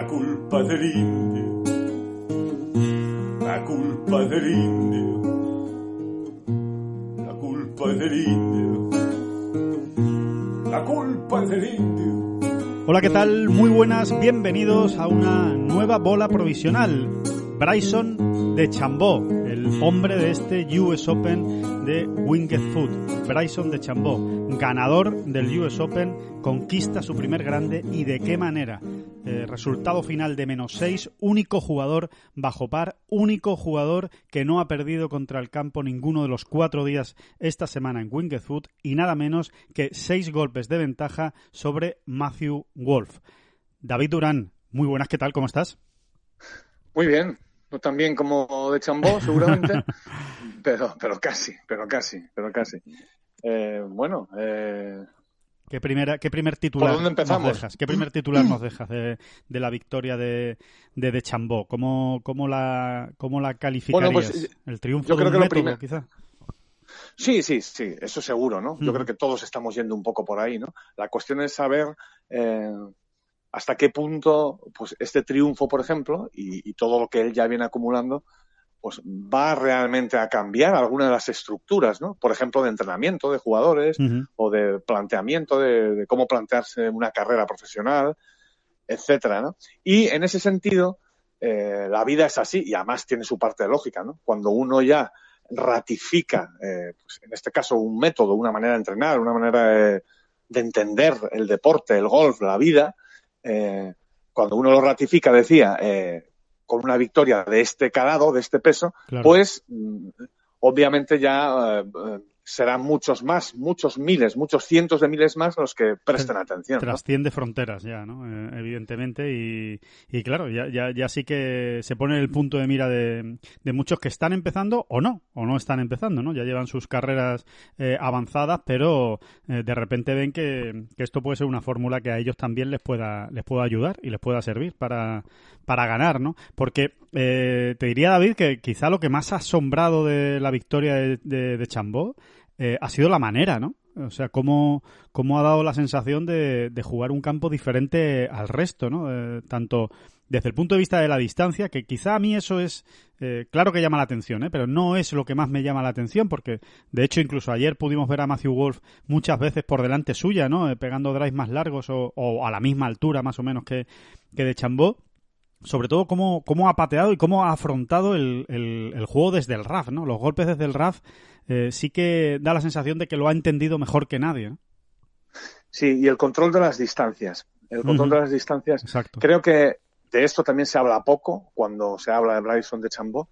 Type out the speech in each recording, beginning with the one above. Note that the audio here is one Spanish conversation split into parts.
la culpa del indio, la culpa del indio, la culpa del indio, la culpa del indio. Hola, ¿qué tal? Muy buenas, bienvenidos a una nueva bola provisional. Bryson de Chambó, el hombre de este US Open de Winged Foot. Bryson de Chambó, ganador del US Open, conquista su primer grande y de qué manera. Eh, resultado final de menos 6, único jugador bajo par, único jugador que no ha perdido contra el campo ninguno de los cuatro días esta semana en Winged Foot y nada menos que seis golpes de ventaja sobre Matthew Wolf. David Durán, muy buenas, ¿qué tal? ¿Cómo estás? Muy bien, no tan bien como de Chambó, seguramente, pero, pero casi, pero casi, pero casi. Eh, bueno, eh, ¿Qué, primera, ¿Qué primer titular ¿Por dónde empezamos? nos dejas? ¿Qué primer titular nos dejas de, de la victoria de, de, de Chambó? ¿Cómo, cómo, la, ¿Cómo la calificarías? Bueno, pues, ¿El triunfo yo de creo que lo método, quizá? Sí, sí, sí, eso seguro, ¿no? Yo creo que todos estamos yendo un poco por ahí, ¿no? La cuestión es saber eh, hasta qué punto, pues, este triunfo, por ejemplo, y, y todo lo que él ya viene acumulando, pues va realmente a cambiar alguna de las estructuras, ¿no? Por ejemplo, de entrenamiento de jugadores o de planteamiento de, de cómo plantearse una carrera profesional, etcétera, ¿no? Y en ese sentido, eh, la vida es así y además tiene su parte lógica, ¿no? Cuando uno ya ratifica, eh, pues en este caso, un método, una manera de entrenar, una manera de, de entender el deporte, el golf, la vida, eh, cuando uno lo ratifica, decía, eh, con una victoria de este calado, de este peso, Claro. pues mm, obviamente ya eh, eh, serán muchos más, muchos miles, muchos cientos de miles más los que presten atención. ¿no? Trasciende fronteras ya, ¿no? Eh, evidentemente. Y, y claro, ya, ya, ya sí que se pone el punto de mira de, de muchos que están empezando o no, o no están empezando, ¿no? Ya llevan sus carreras eh, avanzadas, pero eh, de repente ven que, que esto puede ser una fórmula que a ellos también les pueda, les pueda ayudar y les pueda servir para, para ganar, ¿no? Porque eh, te diría, David, que quizá lo que más ha asombrado de la victoria de, de, de Chambó eh, ha sido la manera, ¿no? O sea, cómo, cómo ha dado la sensación de, de jugar un campo diferente al resto, ¿no? Eh, tanto desde el punto de vista de la distancia, que quizá a mí eso es, eh, claro que llama la atención, ¿eh? pero no es lo que más me llama la atención, porque de hecho incluso ayer pudimos ver a Matthew Wolf muchas veces por delante suya, ¿no? Pegando drives más largos o, o a la misma altura más o menos que, que de Chambó sobre todo cómo, cómo ha pateado y cómo ha afrontado el, el, el juego desde el RAF, ¿no? Los golpes desde el RAF eh, sí que da la sensación de que lo ha entendido mejor que nadie, ¿no? Sí, y el control de las distancias. El control de las distancias. Exacto. Creo que de esto también se habla poco cuando se habla de Bryson de Chambó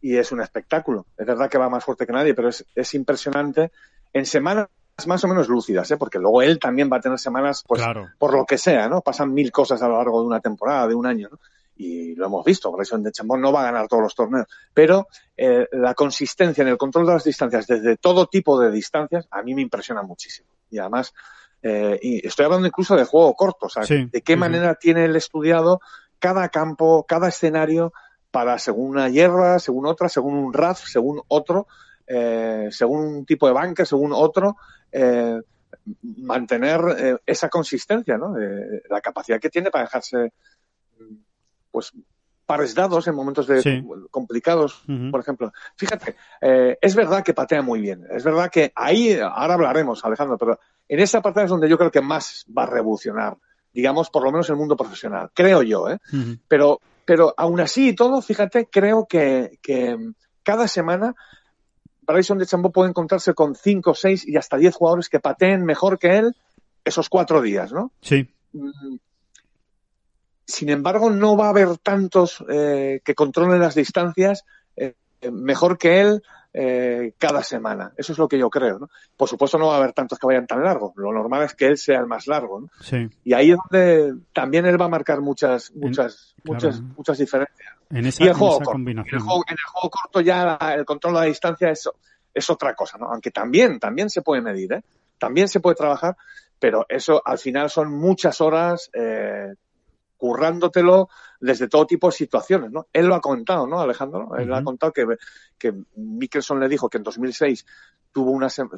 y es un espectáculo. Es verdad que va más fuerte que nadie, pero es, es impresionante en semanas más o menos lúcidas, ¿eh? porque luego él también va a tener semanas, pues, claro. por lo que sea, ¿no? Pasan mil cosas a lo largo de una temporada, de un año, ¿no? Y lo hemos visto, Bryson de Chambó no va a ganar todos los torneos, pero eh, la consistencia en el control de las distancias, desde todo tipo de distancias, a mí me impresiona muchísimo. Y además, eh, y estoy hablando incluso de juego corto, o sea, Sí, de qué manera tiene él estudiado cada campo, cada escenario para según una hierba, según otra, según un RAF, según otro, eh, según un tipo de banca, según otro, eh, mantener eh, esa consistencia, ¿no? La capacidad que tiene para dejarse, pues, pares dados en momentos de, Sí. complicados, por ejemplo. Fíjate, eh, es verdad que patea muy bien. Es verdad que ahí, ahora hablaremos, Alejandro, pero en esa parte es donde yo creo que más va a revolucionar digamos, por lo menos en el mundo profesional, creo yo, ¿eh? Pero, pero aún así y todo, fíjate, creo que, que cada semana Bryson de Chambó puede encontrarse con 5, 6 y hasta 10 jugadores que pateen mejor que él esos cuatro días, ¿no? Sí. Sin embargo, no va a haber tantos eh, que controlen las distancias eh, mejor que él eh, cada semana. Eso es lo que yo creo. ¿no? Por supuesto, no va a haber tantos que vayan tan largos. Lo normal es que él sea el más largo. ¿no? Sí. Y ahí es donde también él va a marcar muchas, muchas, En- muchas, claro. muchas diferencias. En esa, y el en juego esa corto. En combinación. el juego, en el juego corto ya la- el control de la distancia es, es otra cosa, ¿no? Aunque también, también se puede medir, ¿eh? También se puede trabajar, pero eso al final son muchas horas eh, currándotelo desde todo tipo de situaciones, ¿no? Él lo ha contado, ¿no, Alejandro? Él ha contado que, que Mickelson le dijo que en 2006 tuvo una su,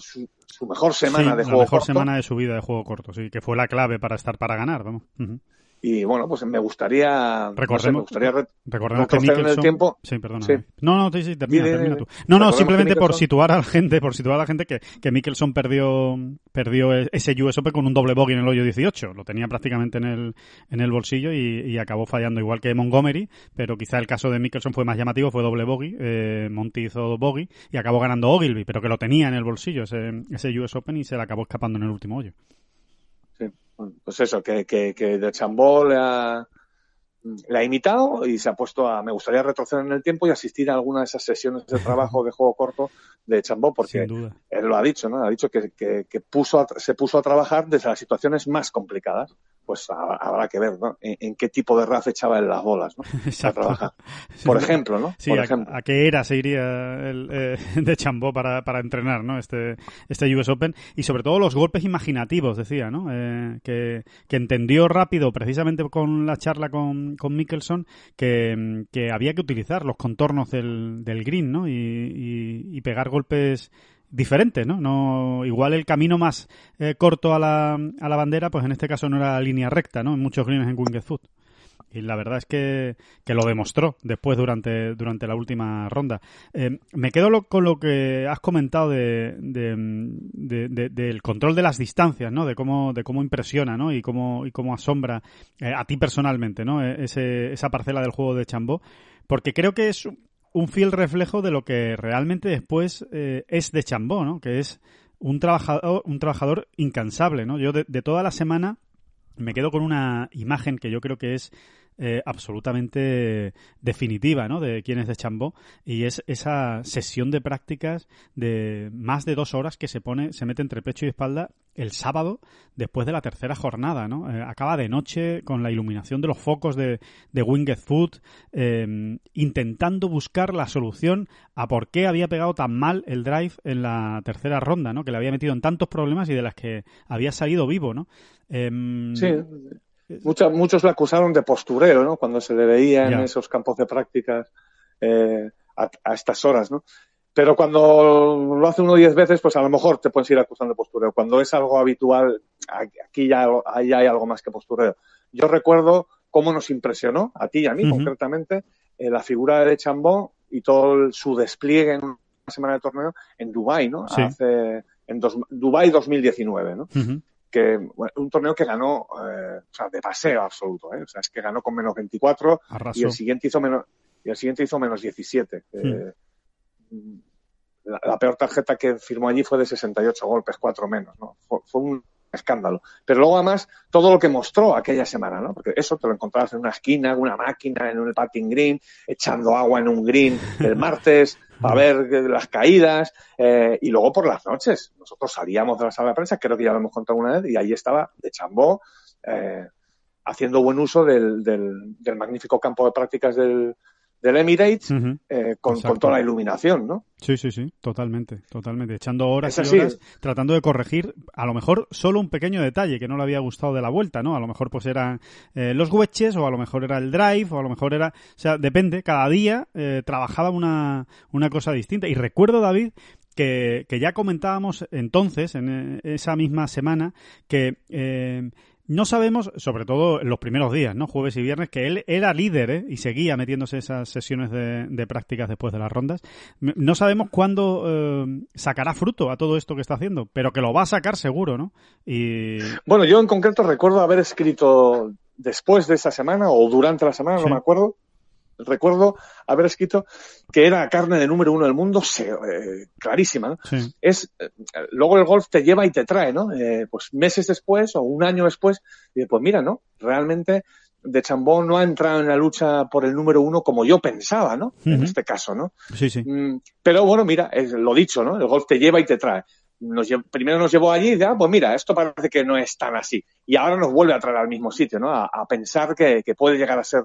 su mejor semana Sí, de la juego mejor corto. semana de su vida de juego corto, sí, que fue la clave para estar para ganar, vamos. Ujú. Y bueno, pues me gustaría, no sé, Recordemos- me gustaría re- Recordemos que en el tiempo. Sí, perdona. Sí. No, no, sí, sí, termina, Dile, termina tú. No, no, Recordemos simplemente por situar a la gente, por situar a la gente que, que Mickelson perdió, perdió ese US Open con un doble bogey en el hoyo 18. Lo tenía prácticamente en el, en el bolsillo y, y acabó fallando igual que Montgomery, pero quizá el caso de Mickelson fue más llamativo, fue doble bogey. Eh, Monty hizo bogey y acabó ganando Ogilvy, pero que lo tenía en el bolsillo ese, ese US Open y se le acabó escapando en el último hoyo. Pues eso, que, que, que de Chambó le ha, le ha imitado y se ha puesto a. Me gustaría retroceder en el tiempo y asistir a alguna de esas sesiones de trabajo de juego corto de Chambó, porque él lo ha dicho, ¿no? Ha dicho que, que, que puso a- se puso a trabajar desde las situaciones más complicadas. Pues ha- habrá que ver, ¿no? En, en qué tipo de RAF echaba él las bolas, ¿no? Para trabajar. Por ejemplo, ¿no? Sí, Por a, ejemplo. a qué era se iría el, eh, de Chambó para, para entrenar, ¿no? Este, este US Open. Y sobre todo los golpes imaginativos, decía, ¿no? Eh, que, que entendió rápido, precisamente con la charla con, con Mickelson, que, que había que utilizar los contornos del, del green, ¿no? Y, y, y pegar golpes diferentes, ¿no? no igual el camino más eh, corto a la, a la bandera, pues en este caso no era línea recta, ¿no? En muchos greens en Winged. Y la verdad es que, que lo demostró después durante, durante la última ronda. Eh, me quedo con lo que has comentado de, de- de- de- del control de las distancias, ¿no? De cómo, de cómo impresiona, ¿no? Y cómo, y cómo asombra eh, a ti personalmente, ¿no? Eh, Ese, esa parcela del juego de Chambó. Porque creo que es un fiel reflejo de lo que realmente después eh, es de Chambó, ¿no? Que es un trabajador, un trabajador incansable, ¿no? Yo de, de toda la semana me quedo con una imagen que yo creo que es eh, absolutamente definitiva, ¿no? De quién es de Chambó y es esa sesión de prácticas de más de dos horas que se pone, se mete entre pecho y espalda el sábado después de la tercera jornada, ¿no? Eh, acaba de noche con la iluminación de los focos de, de Winged Foot, eh, intentando buscar la solución a por qué había pegado tan mal el drive en la tercera ronda, ¿no? Que le había metido en tantos problemas y de las que había salido vivo, ¿no? Em, Sí, muchos, muchos le acusaron de postureo, ¿no? Cuando se le veía en esos campos de prácticas eh, a, a estas horas, ¿no? Pero cuando lo hace uno diez veces, pues a lo mejor te puedes ir acusando de postureo. Cuando es algo habitual, aquí ya, ahí hay algo más que postureo. Yo recuerdo cómo nos impresionó, a ti y a mí concretamente, eh, la figura de Chambó y todo el- su despliegue en una semana de torneo en Dubái, ¿no? Sí. Hace, en dos, Dubái 2019, ¿no? ujú. Que bueno, un torneo que ganó eh, o sea, de paseo absoluto, ¿eh? o sea, es que ganó con menos 24 Arrasó. y el siguiente hizo menos y el siguiente hizo menos 17. Eh, la, la peor tarjeta que firmó allí fue de 68 golpes, cuatro menos, ¿no? Fue, fue un escándalo. Pero luego además todo lo que mostró aquella semana, ¿no? Porque eso te lo encontrabas en una esquina, en una máquina, en un patting green, echando agua en un green el martes para ver las caídas eh, y luego por las noches. Nosotros salíamos de la sala de prensa, creo que ya lo hemos contado una vez, y ahí estaba de Chambó eh, haciendo buen uso del magnífico campo de prácticas del, del Emirates eh, con, toda la iluminación, ¿no? Sí, sí, sí, totalmente, totalmente. Echando horas y horas tratando de corregir, a lo mejor solo un pequeño detalle que no le había gustado de la vuelta, ¿no? A lo mejor pues eran eh, los wedges o a lo mejor era el drive o a lo mejor era... O sea, depende, cada día eh, trabajaba una, una cosa distinta. Y recuerdo, David, que, que ya comentábamos entonces, en esa misma semana, que... eh, no sabemos, sobre todo en los primeros días, ¿no? Jueves y viernes, que él era líder ¿eh? y seguía metiéndose esas sesiones de, de, prácticas después de las rondas. No sabemos cuándo eh, sacará fruto a todo esto que está haciendo, pero que lo va a sacar seguro, ¿no? Y... Bueno, yo en concreto recuerdo haber escrito después de esa semana o durante la semana, sí. no me acuerdo, recuerdo haber escrito que era carne de número uno del mundo, se, eh, clarísima. Es, eh, luego el golf te lleva y te trae, ¿no? Eh, pues meses después o un año después, y pues mira, ¿no? Realmente de Chambó no ha entrado en la lucha por el número uno como yo pensaba, ¿no? Uh -huh. En este caso, ¿no? Sí, sí. Mm, pero bueno, mira, es lo dicho, ¿no? El golf te lleva y te trae. Nos primero nos llevó allí y ah, pues mira, esto parece que no es tan así. Y ahora nos vuelve a traer al mismo sitio, ¿no? A, a pensar que, que puede llegar a ser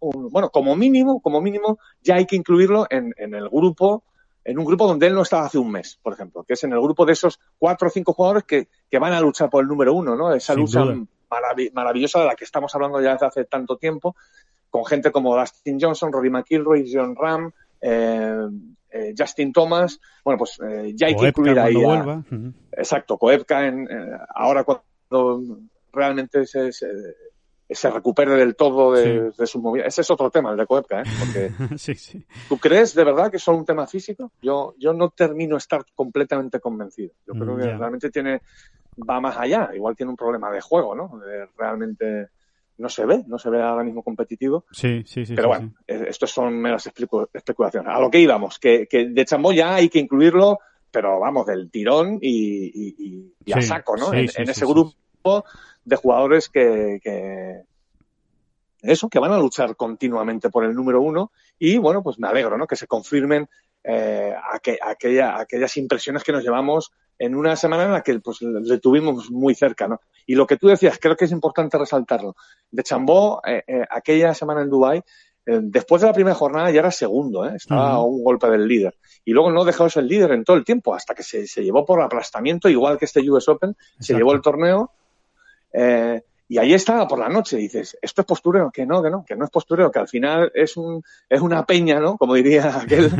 un, bueno, como mínimo, como mínimo, ya hay que incluirlo en, en, el grupo, en un grupo donde él no estaba hace un mes, por ejemplo, que es en el grupo de esos cuatro o cinco jugadores que, que van a luchar por el número uno, ¿no? Esa Sin lucha marav maravillosa de la que estamos hablando ya desde hace tanto tiempo, con gente como Dustin Johnson, Rory McIlroy, John Ram, eh, eh, Justin Thomas, bueno, pues eh, ya hay que incluir ahí. A. Uh -huh. Exacto, Koepka en, ahora cuando realmente se, se, se recupere del todo de, Sí. de su movida. Ese es otro tema, el de Koepka, ¿eh? Porque sí, sí. ¿tú crees de verdad que es solo un tema físico? Yo, yo no termino de estar completamente convencido. Yo creo Mm, que realmente tiene, va más allá. Igual tiene un problema de juego, ¿no? De realmente no se ve, no se ve ahora mismo competitivo. Sí, sí, sí. Pero bueno, estos son meras especu- especulaciones. A lo que íbamos, que, que de Chambó ya hay que incluirlo, pero vamos, del tirón y, y, y- a saco, ¿no? en ese grupo de jugadores que, que eso, que van a luchar continuamente por el número uno y bueno, pues me alegro, ¿no? Que se confirmen eh, aqu- aquella, aquellas impresiones que nos llevamos en una semana en la que pues le tuvimos muy cerca, ¿no? Y lo que tú decías, creo que es importante resaltarlo. De Chambó, eh, eh, aquella semana en Dubái, eh, después de la primera jornada ya era segundo, ¿eh? estaba a un golpe del líder. Y luego no dejó de ser líder en todo el tiempo, hasta que se, se llevó por aplastamiento, igual que este US Open, se llevó el torneo. Eh, y ahí estaba por la noche, dices, esto es postureo, que no, que no, que no es postureo, que al final es un, es una peña, ¿no? Como diría aquel,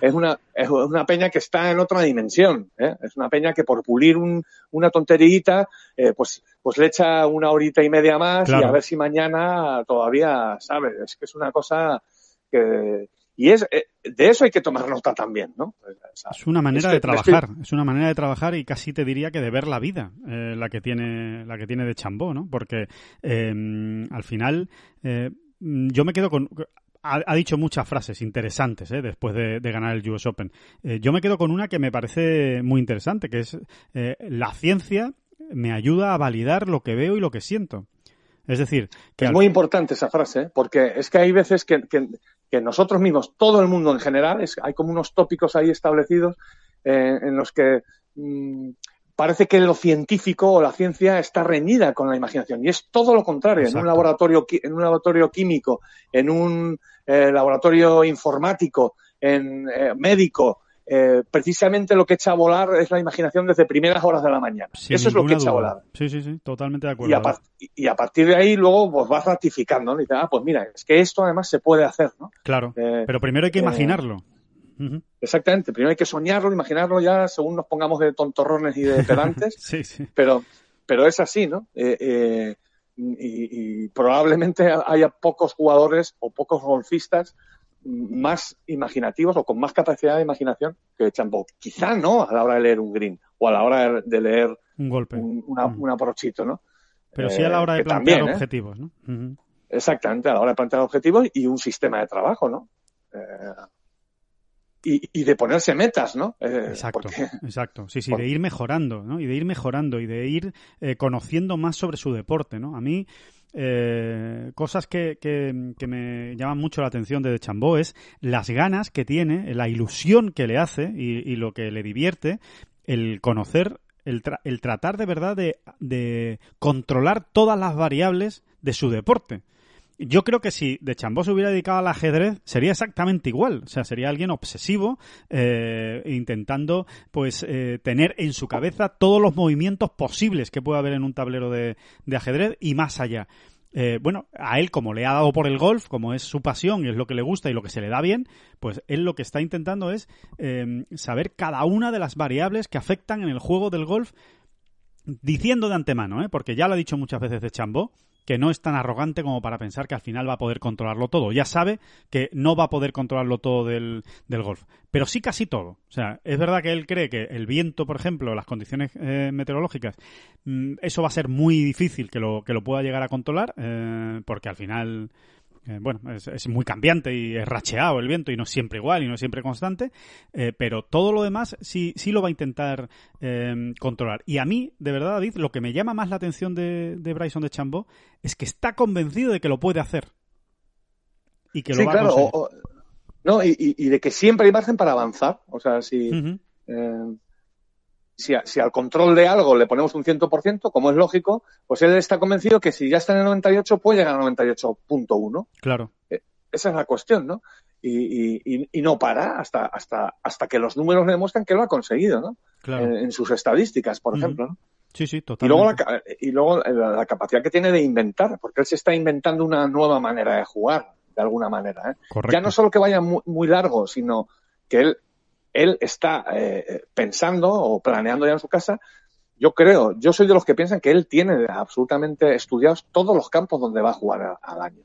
es una, es una peña que está en otra dimensión, ¿eh? Es una peña que por pulir un, una tonterita, eh, pues, pues le echa una horita y media más Claro. y a ver si mañana todavía, ¿sabes? Es que es una cosa que, y es, eh, de eso hay que tomar nota también, ¿no? O sea, Es una manera es que de trabajar, es una manera de trabajar y casi te diría que de ver la vida eh, la que tiene la que tiene de Chambó, ¿no? Porque eh, al final eh, yo me quedo con ha, ha dicho muchas frases interesantes ¿eh? después de, de ganar el US Open. Eh, yo me quedo con una que me parece muy interesante, que es eh, la ciencia me ayuda a validar lo que veo y lo que siento. Es decir, que Es al- muy importante esa frase, porque es que hay veces que, que, que nosotros mismos, todo el mundo en general, es, hay como unos tópicos ahí establecidos eh, en los que mm, parece que lo científico o la ciencia está reñida con la imaginación y es todo lo contrario. En un laboratorio, en un laboratorio químico, en un eh, laboratorio informático, en eh, médico, eh, precisamente lo que echa a volar es la imaginación desde primeras horas de la mañana. sin Eso es lo que echa a volar. Sí, sí, sí, totalmente de acuerdo. Y a, par- y a partir de ahí luego pues vas ratificando, ¿no? Y dices, ah, pues mira, es que esto además se puede hacer, ¿no? Claro, Eh, pero primero hay que eh, imaginarlo. Exactamente, primero hay que soñarlo, imaginarlo ya según nos pongamos de tontorrones y de pedantes, Sí, sí. pero, pero es así, ¿no? Eh, y, y probablemente haya pocos jugadores o pocos golfistas más imaginativos o con más capacidad de imaginación que Champo. Quizá no a la hora de leer un green o a la hora de leer Un golpe. un, una, Mm. ¿no? Pero sí a la Eh, hora de plantear también, ¿eh? objetivos, ¿no? Exactamente, a la hora de plantear objetivos y un sistema de trabajo, ¿no? Eh, y, y de ponerse metas, ¿no? Eh, Exacto, porque- exacto. Sí, sí, de ir mejorando, ¿no? Y de ir mejorando y de ir eh, conociendo más sobre su deporte, ¿no? A mí, eh, cosas que, que, me llaman mucho la atención de Chambó es las ganas que tiene, la ilusión que le hace y, y lo que le divierte el conocer, el, tra- el tratar de verdad de, de controlar todas las variables de su deporte. Yo creo que si de Chambó se hubiera dedicado al ajedrez, sería exactamente igual. O sea, sería alguien obsesivo, eh, intentando, pues, eh, tener en su cabeza todos los movimientos posibles que pueda haber en un tablero de, ajedrez y más allá. Eh, bueno, a él, como le ha dado por el golf, como es su pasión y es lo que le gusta y lo que se le da bien, pues él lo que está intentando es eh, saber cada una de las variables que afectan en el juego del golf diciendo de antemano, ¿eh? porque ya lo ha dicho muchas veces de Chambó, que no es tan arrogante como para pensar que al final va a poder controlarlo todo. Ya sabe que no va a poder controlarlo todo del, del golf, pero sí casi todo. O sea, es verdad que él cree que el viento, por ejemplo, las condiciones eh, meteorológicas, mm, eso va a ser muy difícil que lo, que lo pueda llegar a controlar, eh, porque al final eh, bueno, es, muy cambiante y es racheado el viento y no es siempre igual y no es siempre constante, eh, pero todo lo demás sí, sí lo va a intentar eh, controlar. Y a mí, de verdad, David, lo que me llama más la atención de, Bryson de Chambó es que está convencido de que lo puede hacer. Y que lo va a conseguir. no, y, de que siempre hay margen para avanzar. O sea, si si, si, al control de algo le ponemos un 100%, como es lógico, pues él está convencido que si ya está en el 98 puede llegar al 98.1. Claro. Eh, esa es la cuestión, ¿no? Y, y, y, no para hasta, hasta, hasta que los números le demuestran que lo ha conseguido, ¿no? Claro. En, sus estadísticas, por ejemplo, ¿no? Sí, sí, totalmente. Y luego, la, y luego la, capacidad que tiene de inventar, porque él se está inventando una nueva manera de jugar, de alguna manera. ¿eh? Ya no solo que vaya muy, muy largo, sino que él él está eh, pensando o planeando ya en su casa. Yo creo, yo soy de los que piensan que él tiene absolutamente estudiados todos los campos donde va a jugar al año.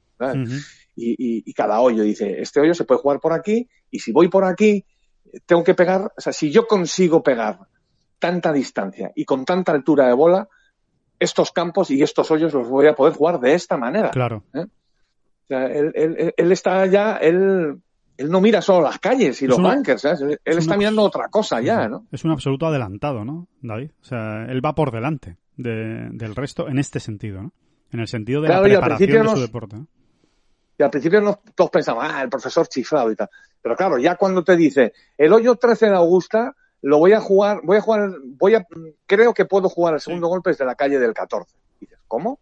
y, cada hoyo dice, este hoyo se puede jugar por aquí y si voy por aquí, tengo que pegar, o sea, si yo consigo pegar tanta distancia y con tanta altura de bola, estos campos y estos hoyos los voy a poder jugar de esta manera. Claro. ¿eh? O sea, él, él, él, está ya, él él no mira solo las calles y los bunkers, Él, está mirando otra cosa ya, ¿no? Es un absoluto adelantado, ¿no, David? O sea, él va por delante del resto en este sentido, ¿no? En el sentido de la preparación de su deporte. Y al principio todos pensamos, ah, el profesor chiflado y tal. Pero claro, ya cuando te dice, el hoyo 13 de Augusta lo voy a jugar, voy a jugar, voy a, creo que puedo jugar el segundo golpe desde la calle del 14. Y dices, ¿cómo?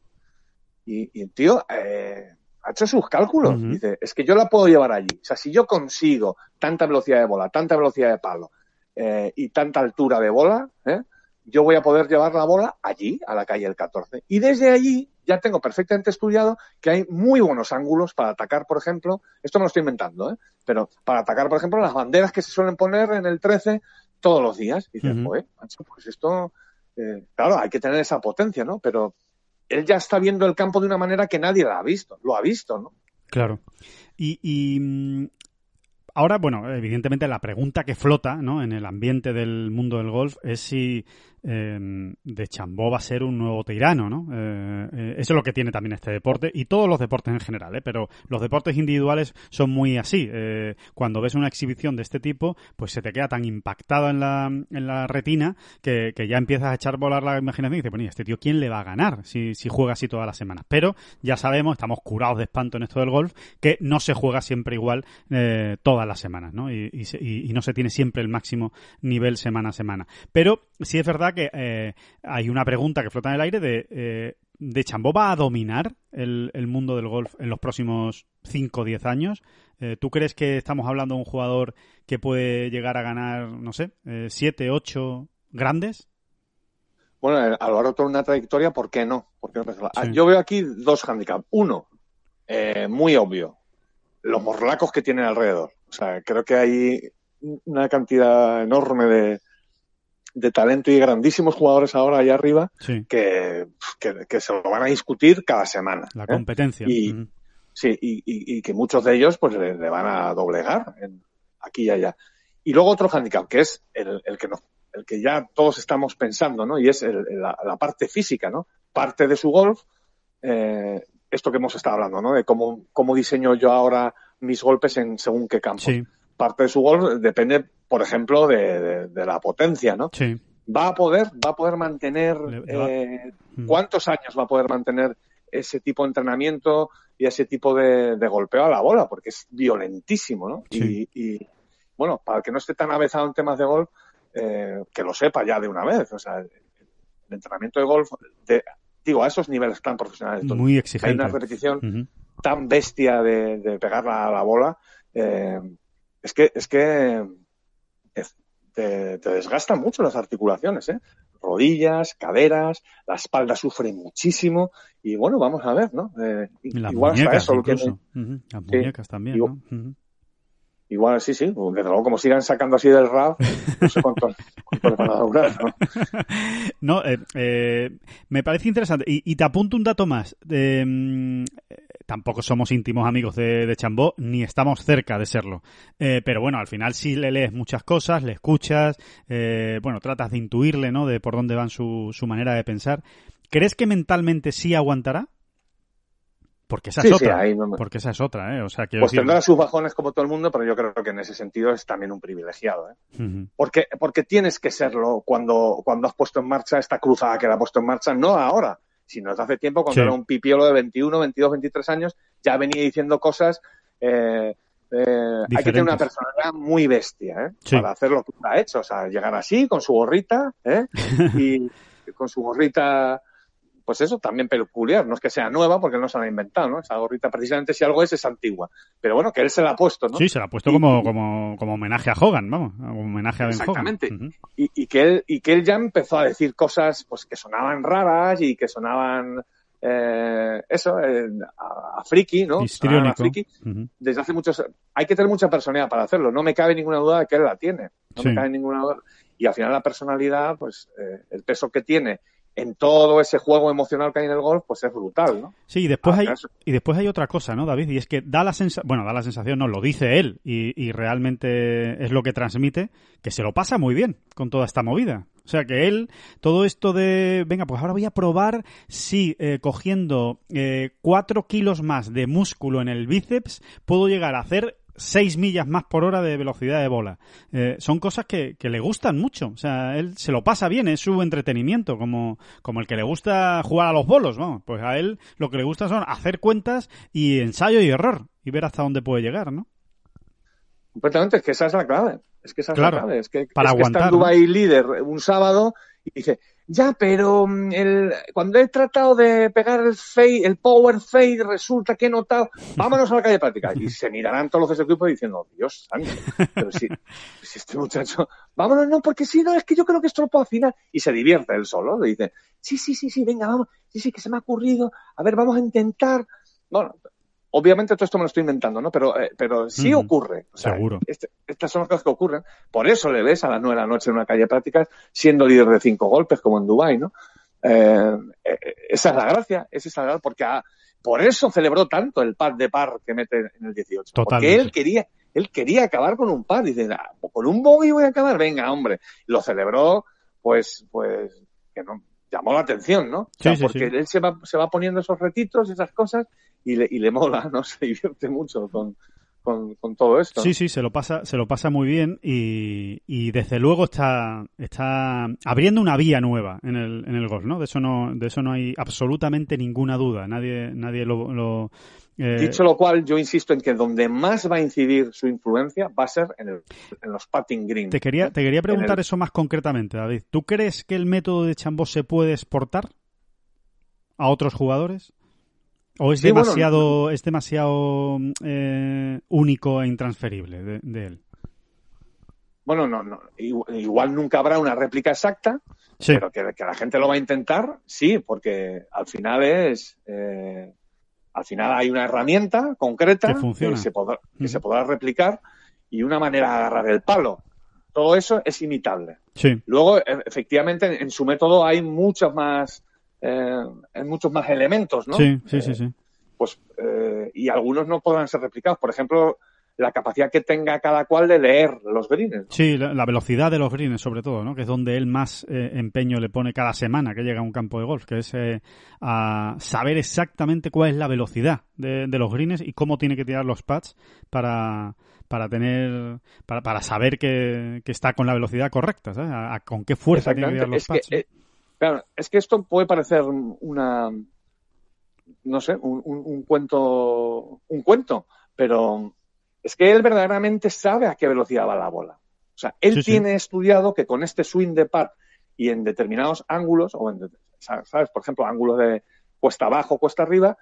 Y, y tío, eh, ha hecho sus cálculos. Dice, es que yo la puedo llevar allí. O sea, si yo consigo tanta velocidad de bola, tanta velocidad de palo eh, y tanta altura de bola, ¿eh? yo voy a poder llevar la bola allí, a la calle del 14. Y desde allí ya tengo perfectamente estudiado que hay muy buenos ángulos para atacar, por ejemplo, esto me lo estoy inventando, ¿eh? pero para atacar, por ejemplo, las banderas que se suelen poner en el 13 todos los días. Y dices, pues esto, eh, claro, hay que tener esa potencia, ¿no? Pero él ya está viendo el campo de una manera que nadie lo ha visto, lo ha visto, ¿no? Claro. Y, y mm, ahora, bueno, evidentemente la pregunta que flota ¿no? en el ambiente del mundo del golf es si eh, de Chambó va a ser un nuevo tirano, ¿no? Eh, eh, eso es lo que tiene también este deporte y todos los deportes en general, ¿eh? Pero los deportes individuales son muy así. Cuando ves una exhibición de este tipo, pues se te queda tan impactado en la, en la retina que, que ya empiezas a echar volar la imaginación y dices, bueno, ¿y este tío quién le va a ganar si, si juega así todas las semanas? Pero ya sabemos, estamos curados de espanto en esto del golf, que no se juega siempre igual todas las semanas, ¿no? Y, y, y no se tiene siempre el máximo nivel semana a semana. Pero sí es verdad que eh, hay una pregunta que flota en el aire de, eh, ¿de Chambó va a dominar el, mundo del golf en los próximos 5 o 10 años? Eh, ¿Tú crees que estamos hablando de un jugador que puede llegar a ganar, no sé, 7, 8 grandes? Bueno, a lo largo de toda una trayectoria, ¿por qué no? Yo veo aquí dos handicaps. Uno, muy obvio, los morlacos que tienen alrededor. O sea, creo que hay una cantidad enorme de, de talento y grandísimos jugadores ahora allá arriba que, que, se lo van a discutir cada semana. La ¿eh? competencia. Y, Sí, y, y, que muchos de ellos pues le, van a doblegar en, aquí y allá. Y luego otro handicap, que es el, el que no, el que ya todos estamos pensando, ¿no? Y es la, la, parte física, ¿no? Parte de su golf, eh, esto que hemos estado hablando, ¿no? De cómo, cómo diseño yo ahora mis golpes en según qué campo. Sí. Parte de su golf depende por ejemplo, de, la potencia, ¿no? Sí. Va a poder, va a poder mantener, eh, mm. ¿cuántos años va a poder mantener ese tipo de entrenamiento y ese tipo de, golpeo a la bola? Porque es violentísimo, ¿no? Y, bueno, para el que no esté tan avezado en temas de golf, eh, que lo sepa ya de una vez. O sea, el, entrenamiento de golf, digo, a esos niveles tan profesionales. Muy exigente. Hay una repetición tan bestia de, de pegarla a la bola. Eh, es que, es que te, desgastan mucho las articulaciones, ¿eh? Rodillas, caderas, la espalda sufre muchísimo y bueno, vamos a ver, ¿no? Eh, las igual muñecas eso, incluso. Las muñecas también, ¿no? igual sí, sí, desde luego como sigan sacando así del RAF, no sé cuánto, cuánto le van a durar, ¿no? No, eh, eh, me parece interesante. Y, y te apunto un dato más. Tampoco somos íntimos amigos de, de Chambó, ni estamos cerca de serlo. Eh, pero bueno, al final sí le lees muchas cosas, le escuchas, eh, bueno, tratas de intuirle, ¿no? De por dónde van su, su manera de pensar. ¿Crees que mentalmente sí aguantará? Porque esa Sí, es sí, otra. ahí no me- Porque esa es otra, ¿eh? O sea, quiero Pues tendrá sus bajones como todo el mundo, pero yo creo que en ese sentido es también un privilegiado, ¿eh? Porque, porque tienes que serlo cuando, cuando has puesto en marcha esta cruzada que la ha puesto en marcha, no ahora, sino desde hace tiempo, cuando Sí. era un pipiolo de 21, 22, 23 años, ya venía diciendo cosas. eh, eh, hay que tener una personalidad muy bestia ¿eh? Sí. para hacer lo que ha hecho, o sea, llegar así con su gorrita ¿eh? y con su gorrita, pues eso, también peculiar, no es que sea nueva porque no se la ha inventado, ¿no? Esa gorrita precisamente si algo es, es antigua, pero bueno, que él se la ha puesto, ¿no? Sí, se la ha puesto Y- como, como, como homenaje a Hogan, vamos, como homenaje a Ben Exactamente. Hogan. Y, y que él y que él ya empezó a decir cosas pues que sonaban raras y que sonaban eh, eso eh, a, a friki no a friki desde hace muchos hay que tener mucha personalidad para hacerlo no me cabe ninguna duda de que él la tiene no Sí. me cabe ninguna duda y al final la personalidad pues eh, el peso que tiene en todo ese juego emocional que hay en el golf pues es brutal no Sí, y después Ah, hay y después hay otra cosa, ¿no, David? Y es que da la sensación, bueno, da la sensación, no, lo dice él y, y realmente es lo que transmite, que se lo pasa muy bien con toda esta movida. O sea, que él, todo esto de, venga, pues ahora voy a probar si eh, cogiendo eh, cuatro kilos más de músculo en el bíceps puedo llegar a hacer 6 millas más por hora de velocidad de bola. Eh, son cosas que, que le gustan mucho. O sea, él se lo pasa bien, es su entretenimiento, como, como el que le gusta jugar a los bolos, vamos. Pues a él lo que le gusta son hacer cuentas y ensayo y error y ver hasta dónde puede llegar, ¿no? Completamente, es que esa es la clave. Es que esa es Claro, la clave. Es que, para es que está aguantar, en Dubai líder un sábado y dice, ya, pero mm, el, cuando he tratado de pegar el fade, el power fade, resulta que he notado, vámonos a la calle de práctica. Y se mirarán todos los equipos diciendo, Dios santo, pero si, si este muchacho, vámonos, no, porque si no, es que yo creo que esto lo puedo afinar. Y se divierte él solo, le dice, sí, sí, sí, sí, venga, vamos, sí, sí, que se me ha ocurrido, a ver, vamos a intentar. Bueno, obviamente todo esto me lo estoy inventando, ¿no? Pero, eh, pero sí ocurre. O sea, Seguro. este- estas son las cosas que ocurren. Por eso le ves a las nueve de la noche en una calle de prácticas siendo líder de cinco golpes, como en Dubái, ¿no? Eh, eh, esa es la gracia, esa es la gracia, porque por eso celebró tanto el par de par que mete en el 18. Totalmente. Porque él quería, él quería acabar con un par. Dice, "Ah, con un bogey voy a acabar, venga, hombre. Lo celebró, pues, pues, que no, llamó la atención, ¿no? O sea, Sí, sí, porque sí. él se va, se va poniendo esos retitos, esas cosas, y le, y le mola, ¿no? Se divierte mucho con, con, con todo esto. Sí, sí, se lo pasa, se lo pasa muy bien y, y desde luego está, está abriendo una vía nueva en el, en el golf, ¿no? De eso no, de eso no hay absolutamente ninguna duda. Nadie, nadie lo, lo, eh, Dicho lo cual, yo insisto en que donde más va a incidir su influencia va a ser en, el- en los putting green. Te quería, te quería preguntar el- eso más concretamente, David. ¿Tú crees que el método de Chambó se puede exportar a otros jugadores? ¿O es Sí, bueno, demasiado, es demasiado eh, único e intransferible de, de él? Bueno, no, no, igual, igual nunca habrá una réplica exacta, Sí, pero que, que la gente lo va a intentar, sí, porque al final es, eh, al final hay una herramienta concreta Que se podrá, que se podrá replicar y una manera de agarrar el palo. Todo eso es imitable. sí, Luego, e- efectivamente, en, en su método hay muchos más, eh, hay muchos más elementos, ¿no? sí, sí, sí, Eh, sí. pues eh, y algunos no podrán ser replicados. Por ejemplo, la capacidad que tenga cada cual de leer los greens. Sí, la, la velocidad de los greens, sobre todo, ¿no? Que es donde él más eh, empeño le pone cada semana que llega a un campo de golf, que es eh, a saber exactamente cuál es la velocidad de, de los greens y cómo tiene que tirar los pads para, para tener, para, para saber que, que está con la velocidad correcta, ¿sabes? A- a- con qué fuerza tiene que tirar los Es que, eh, claro, es que esto puede parecer una, no sé, un, un- un cuento, un cuento, pero es que él verdaderamente sabe a qué velocidad va la bola. O sea, él Sí, sí. tiene estudiado que con este swing de par y en determinados ángulos, o en, ¿sabes? Por ejemplo, ángulos de cuesta abajo, cuesta arriba,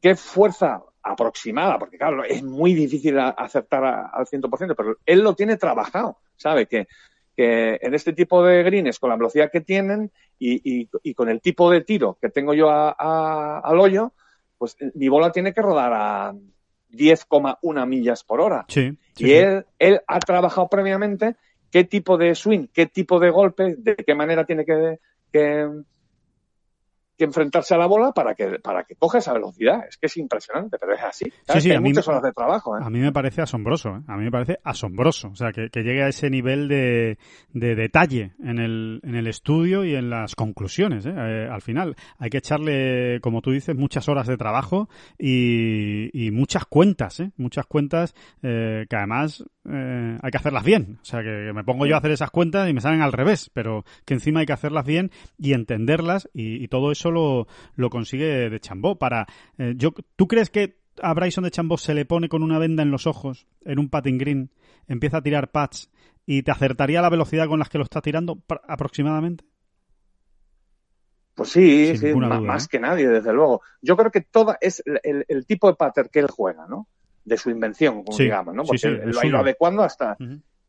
qué fuerza aproximada, porque claro, es muy difícil acertar a- al 100%, pero él lo tiene trabajado, sabe que, que en este tipo de greens, con la velocidad que tienen y, y- y con el tipo de tiro que tengo yo a- a- al hoyo, pues eh, mi bola tiene que rodar a 10,1 millas por hora. Sí, sí, y él, él ha trabajado previamente qué tipo de swing, qué tipo de golpe, de qué manera tiene que, que, que enfrentarse a la bola para que, para que coja esa velocidad. Es que es impresionante, pero es así. Sí, sí, hay muchas me- horas de trabajo. ¿eh? A mí me parece asombroso, ¿eh? a mí me parece asombroso, o sea, que, que llegue a ese nivel de, de detalle en el, en el estudio y en las conclusiones. ¿eh? Eh, al final hay que echarle, como tú dices, muchas horas de trabajo y, y muchas cuentas, ¿eh? muchas cuentas eh, que además eh, hay que hacerlas bien. O sea, que, que me pongo yo a hacer esas cuentas y me salen al revés, pero que encima hay que hacerlas bien y entenderlas y, y todo eso lo, lo consigue de Chambó. Para, eh, yo, ¿Tú crees que a Bryson de Chambó se le pone con una venda en los ojos en un patting green, empieza a tirar pads y te acertaría la velocidad con las que lo está tirando aproximadamente? Pues sí, sí, duda, más ¿eh? que nadie, desde luego. Yo creo que toda es el, el- el tipo de pattern que él juega, ¿no? De su invención, como Sí, digamos, ¿no? sí, Porque lo ha ido adecuando hasta...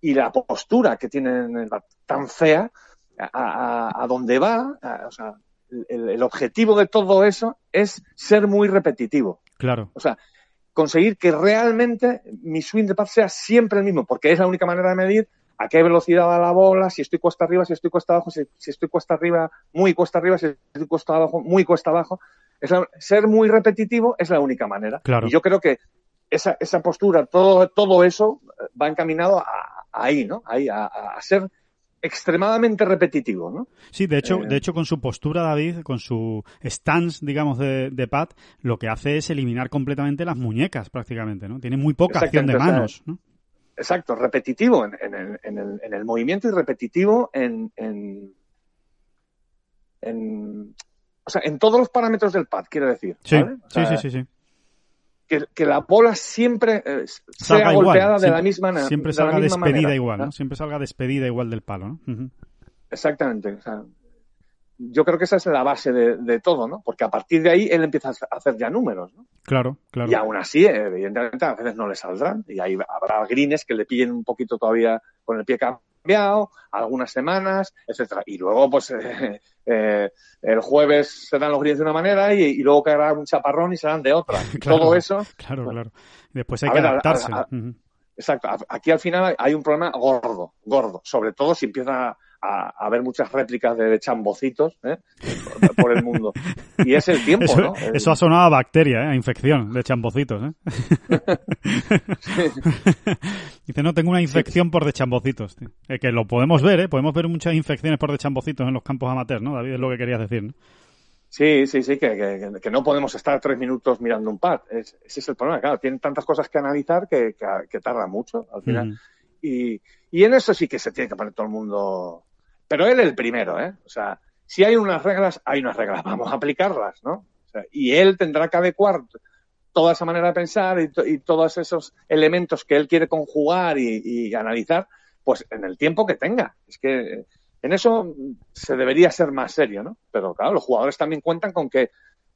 Y la postura que tiene en el- tan fea, a, a, a donde va, a- o sea, el, el objetivo de todo eso es ser muy repetitivo. Claro, O sea, conseguir que realmente mi swing de pad sea siempre el mismo, porque es la única manera de medir a qué velocidad va la bola, si estoy cuesta arriba, si estoy cuesta abajo, si, si estoy cuesta arriba, muy cuesta arriba, si estoy cuesta abajo, muy cuesta abajo. Es la- ser muy repetitivo es la única manera. Claro. Y yo creo que esa, esa postura, todo, todo eso eh, va encaminado a, a ahí, ¿no? Ahí, a, a ser extremadamente repetitivo, ¿no? Sí, de hecho, Eh, de hecho con su postura, David, con su stance, digamos, de, de Pat, lo que hace es eliminar completamente las muñecas, prácticamente, ¿no? Tiene muy poca acción de manos, ¿no? Exacto, repetitivo en, en el, en, el, en el movimiento y repetitivo en, en, o sea, en todos los parámetros del pad, quiero decir. Sí, ¿vale? O sí, sea, sí, sí, sí. Que, que la bola siempre eh, sea igual, golpeada de siempre- la misma manera. Siempre salga despedida manera, igual, ¿no? ¿no? Siempre salga despedida igual del palo, ¿no? Exactamente. o sea, yo creo que esa es la base de, de todo, ¿no? Porque a partir de ahí él empieza a hacer ya números, ¿no? Claro, claro. Y aún así, evidentemente, a veces no le saldrán. Y ahí habrá greens que le pillen un poquito todavía con el pie cambiado, algunas semanas, etcétera. Y luego, pues, eh, eh, el jueves serán los greens de una manera y, y luego caerá un chaparrón y serán de otra. Claro. Todo eso, Claro, Bueno. claro. Después hay que ver, a- adaptarse. a- exacto. Aquí al final hay un problema gordo, gordo. Sobre todo si empieza a, haber muchas réplicas de chambocitos ¿eh? por, por el mundo. Y es el tiempo, Eso, ¿no? Eso ha sonado a bacteria, ¿eh? a infección de chambocitos. ¿eh? Dice, no, tengo una infección por de chambocitos. tío. Eh, que lo podemos ver, ¿eh? Podemos ver muchas infecciones por de chambocitos en los campos amateurs, ¿no? David, es lo que querías decir, ¿no? Sí, sí, sí, que, que- que no podemos estar tres minutos mirando un pad. Es- ese es el problema. Claro, tienen tantas cosas que analizar que, que, tarda mucho al final. Y, y en eso sí que se tiene que poner todo el mundo. Pero él el primero, ¿eh? O sea, si hay unas reglas, hay unas reglas, vamos a aplicarlas, ¿no? O sea, y él tendrá que adecuar toda esa manera de pensar y, to- y todos esos elementos que él quiere conjugar y, y analizar, pues en el tiempo que tenga. Es que en eso se debería ser más serio, ¿no? Pero claro, los jugadores también cuentan con que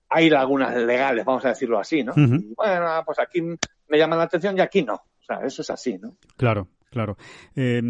hay lagunas legales, vamos a decirlo así, ¿no? Y bueno, pues aquí me llama la atención y aquí no. O sea, eso es así, ¿no? Claro, claro. Eh,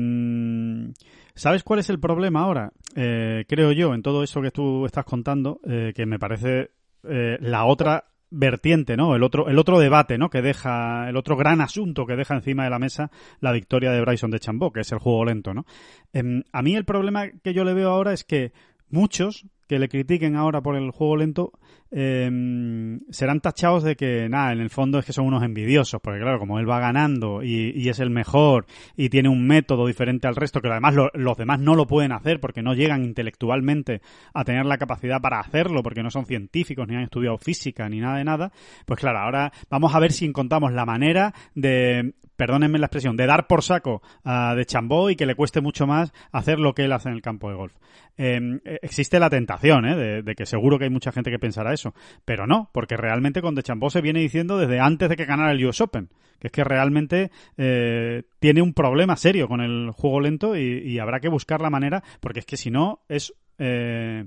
¿Sabes cuál es el problema ahora? Eh, creo yo, en todo eso que tú estás contando, eh, que me parece eh, la otra vertiente, ¿no? El otro, el otro debate, ¿no? Que deja, el otro gran asunto que deja encima de la mesa la victoria de Bryson de Chambó, que es el juego lento, ¿no? Em, a mí el problema que yo le veo ahora es que muchos que le critiquen ahora por el juego lento em, serán tachados de que, nada, en el fondo es que son unos envidiosos, porque claro, como él va ganando y, es el mejor y tiene un método diferente al resto, que además lo- los demás no lo pueden hacer porque no llegan intelectualmente a tener la capacidad para hacerlo, porque no son científicos, ni han estudiado física, ni nada de nada, pues claro, ahora vamos a ver si encontramos la manera de, perdónenme la expresión, de dar por saco a de Chambó y que le cueste mucho más hacer lo que él hace en el campo de golf. Eh, existe la tentación ¿eh? de, de que seguro que hay mucha gente que pensará eso, pero no, porque realmente con de Chambó se viene diciendo desde antes de que ganara el US Open, que es que realmente eh, tiene un problema serio con el juego lento y, y habrá que buscar la manera, porque es que si no es eh,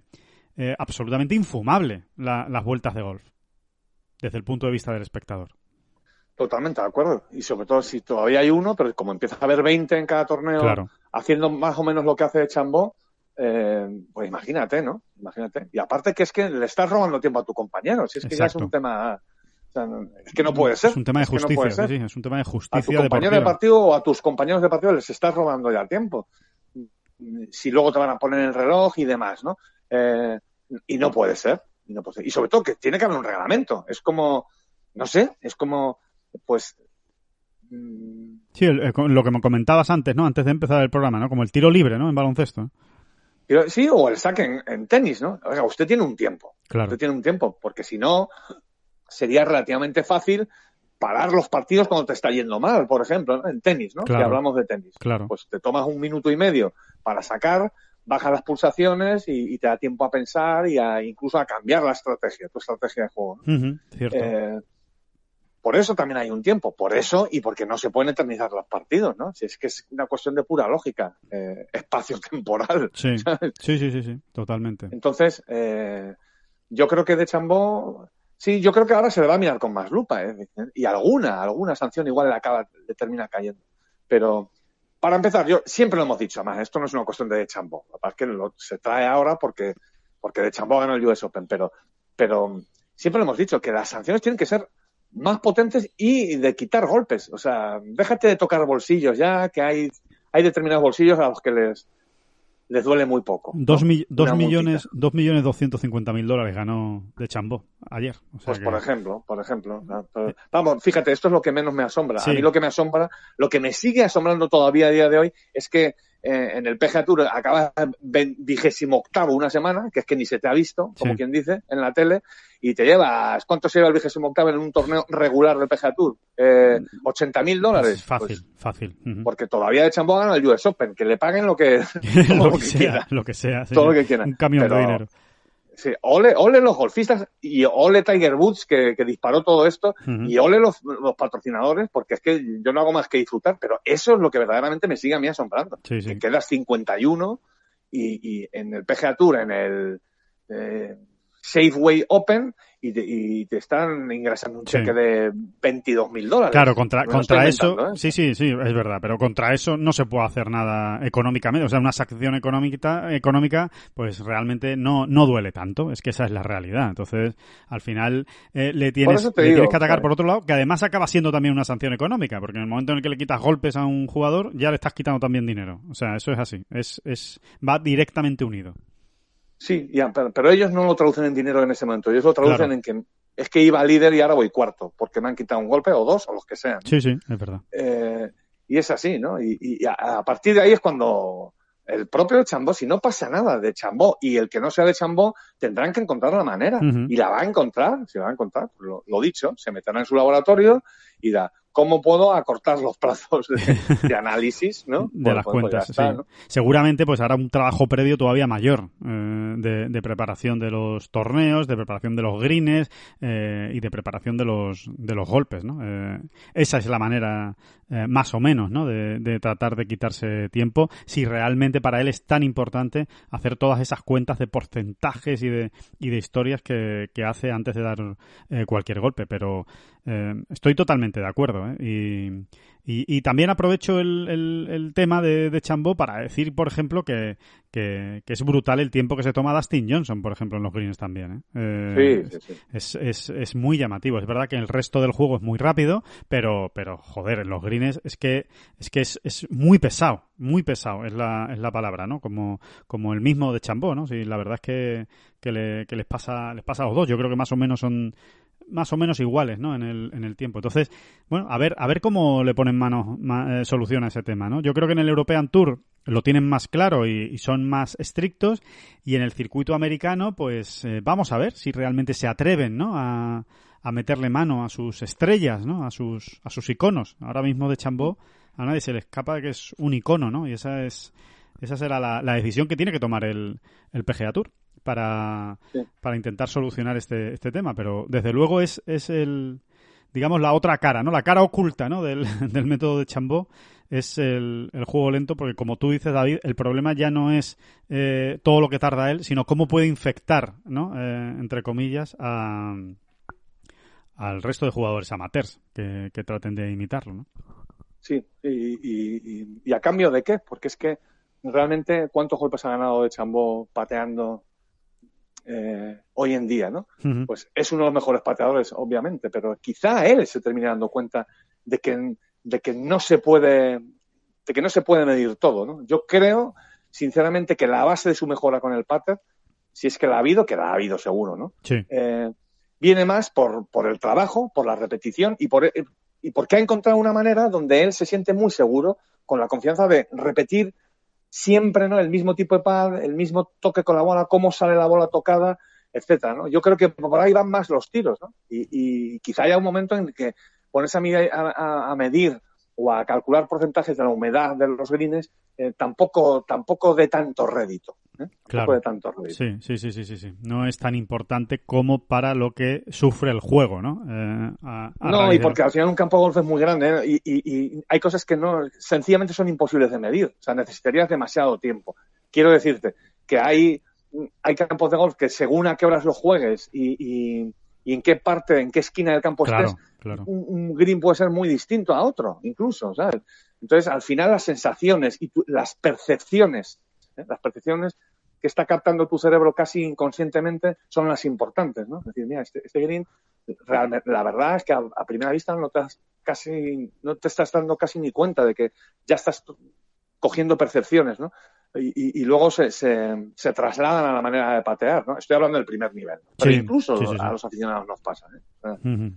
eh, absolutamente infumable la- las vueltas de golf desde el punto de vista del espectador. Totalmente de acuerdo. Y sobre todo si todavía hay uno, pero como empieza a haber 20 en cada torneo Claro. haciendo más o menos lo que hace Chambó, eh, pues imagínate, ¿no? Imagínate. Y aparte que es que le estás robando tiempo a tu compañero. Si es que ya es un tema. es que no puede ser. Es un tema de justicia, sí, sí, es un tema de justicia. A tu compañero de partido o a tus compañeros de partido les estás robando ya tiempo. Si luego te van a poner el reloj y demás, ¿no? Eh, y no puede ser. Y, no puede ser. y sobre todo que tiene que haber un reglamento. Es como, no sé, es como, pues, mm, Sí, lo que me comentabas antes, ¿no? Antes de empezar el programa, ¿no? Como el tiro libre, ¿no? En baloncesto. Sí, o el saque en, tenis, ¿no? O sea, usted tiene un tiempo. Claro. Usted tiene un tiempo, porque si no, sería relativamente fácil parar los partidos cuando te está yendo mal, por ejemplo, en tenis, ¿no? Que hablamos de tenis. Claro. Pues te tomas un minuto y medio para sacar, bajas las pulsaciones y, te da tiempo a pensar y a, incluso a cambiar la estrategia, tu estrategia de juego. cierto. Eh, por eso también hay un tiempo, por eso y porque no se pueden eternizar los partidos, ¿no? Si es que es una cuestión de pura lógica, eh, espacio-temporal. Sí. sí, sí, sí, totalmente. Entonces, eh, yo creo que de Chambó Sí, yo creo que ahora se le va a mirar con más lupa, ¿eh? Y alguna, alguna sanción igual le acaba, le termina cayendo. Pero, para empezar, yo siempre lo hemos dicho, además, esto no es una cuestión de Chambó. Lo que es que lo, se trae ahora porque, porque de Chambó ganó el US Open, pero, pero siempre lo hemos dicho, que las sanciones tienen que ser más potentes y de quitar golpes. O sea, déjate de tocar bolsillos ya, que hay, hay determinados bolsillos a los que les, les duele muy poco. Dos, millones, dos millones doscientos cincuenta mil dólares ganó de Chambó ayer. pues por ejemplo, por ejemplo. Vamos, fíjate, esto es lo que menos me asombra. A mí lo que me asombra, lo que me sigue asombrando todavía a día de hoy es que eh, en el PGA Tour acaba vigésimo octavo una semana, que es que ni se te ha visto, como quien dice, en la tele, y te llevas, ¿cuánto se lleva el vigésimo octavo en un torneo regular del PGA Tour? Eh, 80 mil dólares. Fácil, pues, fácil. Porque todavía de Chambó gana el US Open, que le paguen lo que, lo, que, sea, lo que sea. Todo lo que quieran. Un camión de dinero. Sí, ole, ole los golfistas y ole Tiger Woods que, disparó todo esto y ole los, patrocinadores porque es que yo no hago más que disfrutar, pero eso es lo que verdaderamente me sigue a mí asombrando. Sí, sí. Que quedas 51 y, y en el PGA Tour, en el eh, Safeway Open y te, están ingresando un cheque de 22 mil dólares. Claro, contra, contra eso, ¿eh? sí, sí, sí, es verdad, pero contra eso no se puede hacer nada económicamente. O sea, una sanción económica, económica pues realmente no, no duele tanto. Es que esa es la realidad. Entonces, al final le, tienes, tienes que atacar por otro lado, que además acaba siendo también una sanción económica, porque en el momento en el que le quitas golpes a un jugador, ya le estás quitando también dinero. O sea, eso es así. Es, es, va directamente unido. Sí, pero, ellos no lo traducen en dinero en ese momento. Ellos lo traducen en que es que iba líder y ahora voy cuarto, porque me han quitado un golpe o dos o los que sean. Sí, sí, es verdad. Eh, y es así, ¿no? Y, a, partir de ahí es cuando el propio Chambó, si no pasa nada de Chambó y el que no sea de Chambó, tendrán que encontrar la manera. Y la va a encontrar, se va a encontrar, lo, lo, dicho, se meterá en su laboratorio y da, cómo puedo acortar los plazos de, análisis, ¿no? de las pues, pues cuentas, sí. Seguramente pues hará un trabajo previo todavía mayor eh, de, preparación de los torneos, de preparación de los greens eh, y de preparación de los, de los golpes, ¿no? Eh, esa es la manera más o menos, ¿no? De, tratar de quitarse tiempo si realmente para él es tan importante hacer todas esas cuentas de porcentajes y de, y de historias que, que hace antes de dar cualquier golpe, pero estoy totalmente de acuerdo. ¿eh? Y, también aprovecho el, tema de, de, Chambó para decir, por ejemplo, que, es brutal el tiempo que se toma Dustin Johnson, por ejemplo, en los greens también. ¿eh? Eh, es, es, muy llamativo. Es verdad que el resto del juego es muy rápido, pero, pero joder, en los greens es que es, que es, muy pesado, muy pesado es la, es la palabra, ¿no? Como, como el mismo de Chambó, ¿no? Sí, la verdad es que, que, le, que les, pasa, les pasa a los dos. Yo creo que más o menos son más o menos iguales, ¿no? En el, en el tiempo. Entonces, bueno, a ver, a ver cómo le ponen mano, eh, solución a ese tema, ¿no? Yo creo que en el European Tour lo tienen más claro y, son más estrictos y en el circuito americano, pues eh, vamos a ver si realmente se atreven, ¿no? A, a meterle mano a sus estrellas, ¿no? A sus, a sus iconos. Ahora mismo de Chambó a nadie se le escapa que es un icono, ¿no? Y esa es esa será la, la decisión que tiene que tomar el, el PGA Tour para, para intentar solucionar este, este tema. Pero desde luego es, es el, digamos, la otra cara, ¿no? La cara oculta, ¿no? Del, del método de Chambó es el, el, juego lento, porque como tú dices, David, el problema ya no es eh, todo lo que tarda él, sino cómo puede infectar, ¿no? Eh, entre comillas, a, al resto de jugadores amateurs que, que traten de imitarlo, ¿no? Sí, y, y, y, a cambio de qué? Porque es que realmente, ¿cuántos golpes ha ganado de Chambó pateando eh, hoy en día, ¿no? Pues es uno de los mejores pateadores, obviamente, pero quizá él se termine dando cuenta de que, de que no se puede, de que no se puede medir todo, ¿no? Yo creo, sinceramente, que la base de su mejora con el pater, si es que la ha habido, que la ha habido seguro, ¿no? Sí. eh, viene más por, por el trabajo, por la repetición y, por, y porque ha encontrado una manera donde él se siente muy seguro con la confianza de repetir siempre ¿no? el mismo tipo de pad, el mismo toque con la bola, cómo sale la bola tocada, etcétera. ¿no? Yo creo que por ahí van más los tiros. ¿no? Y, y quizá haya un momento en que ponerse a, a medir o a calcular porcentajes de la humedad de los greens eh, tampoco, tampoco de tanto rédito. ¿Eh? Claro. de tanto rédito. Sí, sí, sí, sí, sí, sí. No es tan importante como para lo que sufre el juego, ¿no? Eh, a- a No, y porque al final un campo de golf es muy grande ¿eh? y, y- y hay cosas que no, sencillamente son imposibles de medir. O sea, necesitarías demasiado tiempo. Quiero decirte que hay, hay campos de golf que según a qué horas los juegues y, y- y en qué parte, en qué esquina del campo Claro, estés, claro. un, un green puede ser muy distinto a otro, incluso, ¿sabes? Entonces, al final las sensaciones y tu- las percepciones, ¿eh? las percepciones que está captando tu cerebro casi inconscientemente son las importantes, ¿no? Es decir, mira, este, este green, la verdad es que a, a primera vista no te, has casi, no te estás dando casi ni cuenta de que ya estás cogiendo percepciones, ¿no? Y, y- y luego se, se, se trasladan a la manera de patear, ¿no? Estoy hablando del primer nivel. Pero Sí, incluso sí, sí, a los aficionados nos pasa, ¿eh? Sea, Ujú.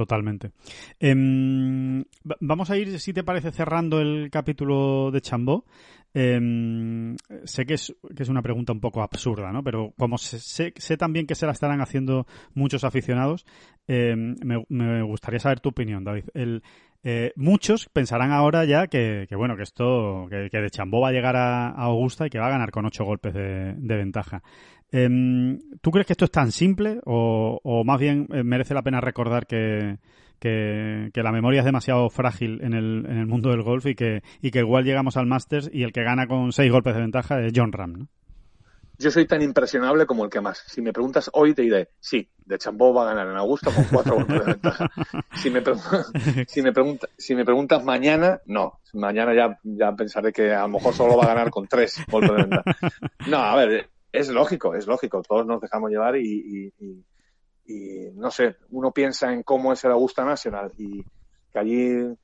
Totalmente. Em, va- vamos a ir, si te parece, cerrando el capítulo de Chambó. Em, sé que es, que es una pregunta un poco absurda, ¿no? Pero como sé, sé, también que se la estarán haciendo muchos aficionados, em, me, gustaría saber tu opinión, David. Eh, muchos pensarán ahora ya que, bueno, que esto, que, de Chambó va a llegar a, Augusta y que va a ganar con ocho golpes de, ventaja. Em, ¿Tú crees que esto es tan simple o, o más bien eh, merece la pena recordar que la memoria es demasiado frágil en el, en el mundo del golf y que, y que igual llegamos al Masters y el que gana con seis golpes de ventaja es John Ram, ¿no? Yo soy tan impresionable como el que más. Si me preguntas hoy, te diré, sí, de Chambó va a ganar en Augusta con cuatro golpes de ventaja. Si me, si me, pregunta- si me preguntas mañana, no. Mañana ya, ya pensaré que a lo mejor solo va a ganar con tres golpes de ventaja. No, a ver, es lógico, es lógico. Todos nos dejamos llevar y, y- y- y, no sé, uno piensa en cómo es el Augusta National y que allí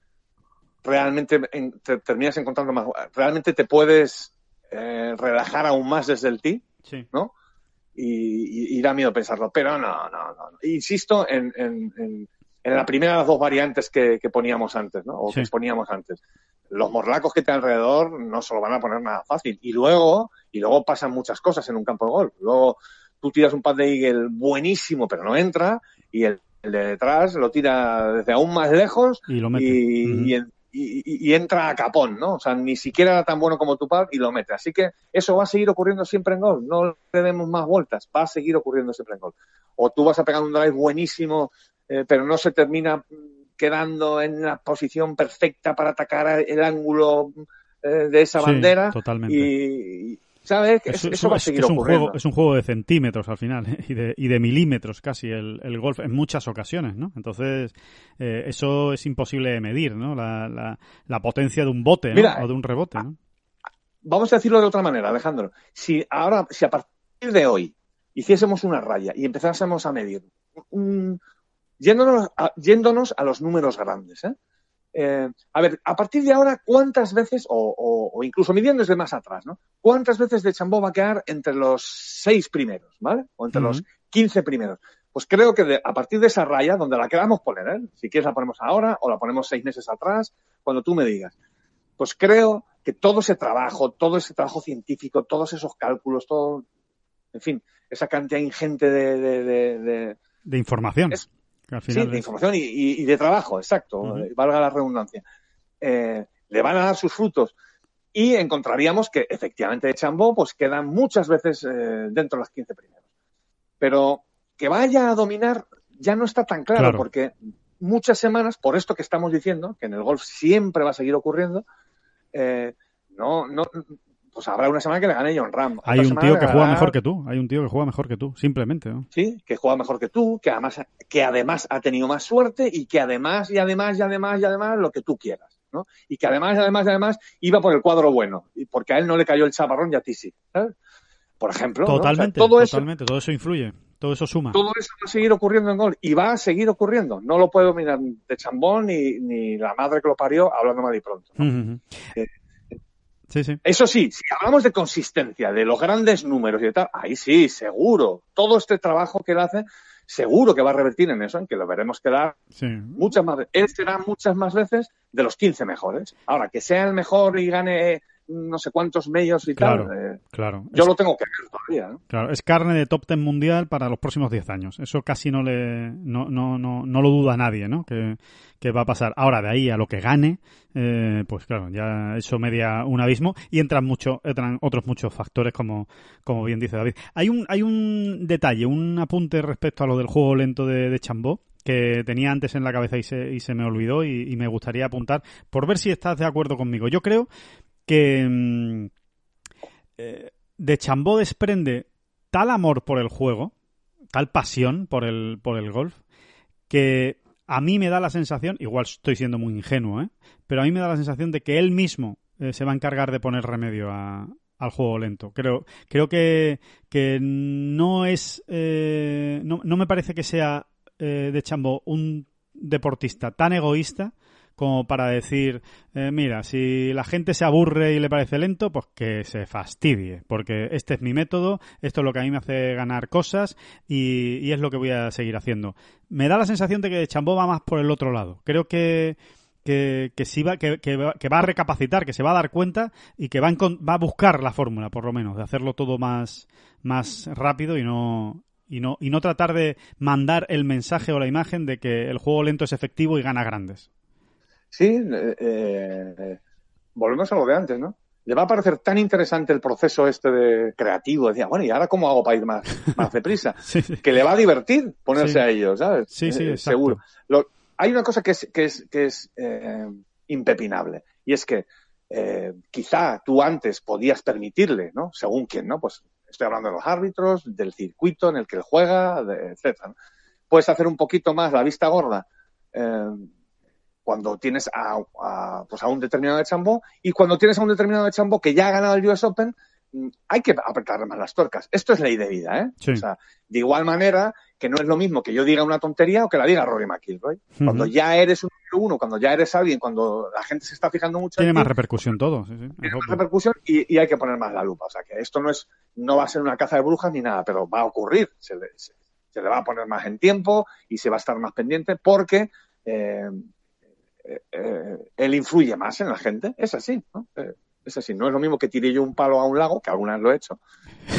realmente en- te terminas encontrando más. Realmente te puedes eh, relajar aún más desde el tee Sí. ¿no? Y, y- y da miedo pensarlo. Pero no, no, no. Insisto en, en- en- en la primera de las dos variantes que, que poníamos antes, ¿no? O Sí. que exponíamos antes. Los morlacos que te alrededor no se lo van a poner nada fácil. Y luego, y luego pasan muchas cosas en un campo de golf. Luego tú tiras un pad de eagle buenísimo, pero no entra, y el, el de detrás lo tira desde aún más lejos Y lo mete. y, Ujú. y en- y- y- y entra a capón, ¿no? O sea, ni siquiera era tan bueno como tu pad y lo mete. Así que eso va a seguir ocurriendo siempre en golf. No le demos más vueltas. Va a seguir ocurriendo siempre en golf. O tú vas a pegar un drive buenísimo, eh, pero no se termina quedando en la posición perfecta para atacar el ángulo eh, de esa Sí, bandera. totalmente. Y, ¿sabes? Es, eso, es eso un- va a es- seguir es un ocurriendo. juego, es un juego de centímetros al final ¿eh? y, de, y de milímetros casi el, el golf en muchas ocasiones, ¿no? Entonces, eh, eso es imposible de medir, ¿no? La, la, la potencia de un bote, ¿no? Mira, o de un rebote, ¿no? vamos a decirlo de otra manera, Alejandro. Si ahora, si a partir de hoy hiciésemos una raya y empezásemos a medir, un- yéndonos, a, yéndonos a los números grandes, ¿eh? Eh, a ver, a partir de ahora, ¿cuántas veces, o, o- o incluso midiendo desde más atrás, ¿no? ¿Cuántas veces de Chambó va a quedar entre los seis primeros, ¿vale? O entre los 15 primeros. Pues creo que de- a partir de esa raya, donde la queramos poner, ¿eh? Si quieres la ponemos ahora o la ponemos seis meses atrás, cuando tú me digas. Pues creo que todo ese trabajo, todo ese trabajo científico, todos esos cálculos, todo, en fin, esa cantidad ingente de, de- de- de- De información. Es- sí, de información y, y- y de trabajo, exacto, eh, valga la redundancia, eh, le van a dar sus frutos. Y encontraríamos que efectivamente de Chambó pues quedan muchas veces eh, dentro de las 15 primeros. Pero que vaya a dominar ya no está tan claro, Claro. porque muchas semanas, por esto que estamos diciendo, que en el golf siempre va a seguir ocurriendo, eh, no, no, pues habrá una semana que le gane John Ram. Hay un tío que juega mejor que tú. Hay un tío que juega mejor que tú, simplemente. ¿no? sí, que juega mejor que tú, que además, que además ha tenido más suerte y que además, y además, y además, y además, lo que tú quieras, ¿no? Y que además, y además, y además, iba por el cuadro bueno, porque a él no le cayó el chaparrón y a ti sí, ¿sabes? por ejemplo. Totalmente, todo totalmente, todo eso influye. Todo eso suma. Todo eso va a seguir ocurriendo en gol y va a seguir ocurriendo. No lo puedo mirar de chambón ni, ni la madre que lo parió hablando mal y pronto. Eh, sí, sí. Eso sí, si hablamos de consistencia, de los grandes números y tal, ahí sí, seguro. Todo este trabajo que él hace, seguro que va a revertir en eso, en que lo veremos quedar muchas más Él será muchas más veces de los 15 mejores. Ahora, que sea el mejor y gane no sé cuántos medios y tal. Eh, claro. Yo lo tengo que ver todavía. ¿no? Claro, es carne de top ten mundial para los próximos 10 años. Eso casi no le no, no, no, no lo duda nadie, ¿no? Que, que, va a pasar. Ahora, de ahí a lo que gane, eh, pues claro, ya eso media un abismo y entran, mucho, entran otros muchos factores, como, como bien dice David. Hay un, hay un detalle, un apunte respecto a lo del juego lento de, de Chambó que tenía antes en la cabeza y se, y se me olvidó y, y, me gustaría apuntar por ver si estás de acuerdo conmigo. Yo creo que mm, eh, de Chambó desprende tal amor por el juego, tal pasión por el, por el golf, que a mí me da la sensación, igual estoy siendo muy ingenuo, ¿eh? pero a mí me da la sensación de que él mismo eh, se va a encargar de poner remedio al juego lento. Creo, creo que, que no es. Eh, no, no, me parece que sea de Chambó un deportista tan egoísta como para decir, eh, mira, si la gente se aburre y le parece lento, pues que se fastidie, porque este es mi método, esto es lo que a mí me hace ganar cosas y, es lo que voy a seguir haciendo. Me da la sensación de que Chambó va más por el otro lado. Creo que que, que, sí va, que, que, va, a recapacitar, que se va a dar cuenta y que va, va a buscar la fórmula, por lo menos, de hacerlo todo más, más rápido y no, y no, y no tratar de mandar el mensaje o la imagen de que el juego lento es efectivo y gana grandes. Sí, eh, volvemos a lo de antes, ¿no? Le va a parecer tan interesante el proceso este de creativo. Decía, bueno, ¿y ahora cómo hago para ir más, más deprisa? Que le va a divertir ponerse a ello, ¿sabes? Sí, sí, eh, seguro. Lo, hay una cosa que es, que es, que es eh, impepinable, y es que eh, quizá tú antes podías permitirle, ¿no? Según quién, ¿no? Pues estoy hablando de los árbitros, del circuito en el que él juega, de, etcétera. Puedes hacer un poquito más la vista gorda eh, cuando tienes a, a, pues a un determinado de chambo y cuando tienes a un determinado de chambo que ya ha ganado el US Open, mm, hay que apretar más las tuercas. Esto es ley de vida, ¿eh? Sí. O sea, de igual manera que no es lo mismo que yo diga una tontería o que la diga Rory McIlroy. Uh -huh. Cuando ya eres un número uno, cuando ya eres alguien, cuando la gente se está fijando mucho Tiene en más ti, repercusión todo. Sí, sí. tiene más repercusión y, y, hay que poner más la lupa. O sea, que esto no es, no va a ser una caza de brujas ni nada, pero va a ocurrir. Se le, se, se le va a poner más en tiempo y se va a estar más pendiente porque eh, él influye más en la gente. Es así, ¿no? Eh, es así. No es lo mismo que tire yo un palo a un lago, que alguna vez lo he hecho,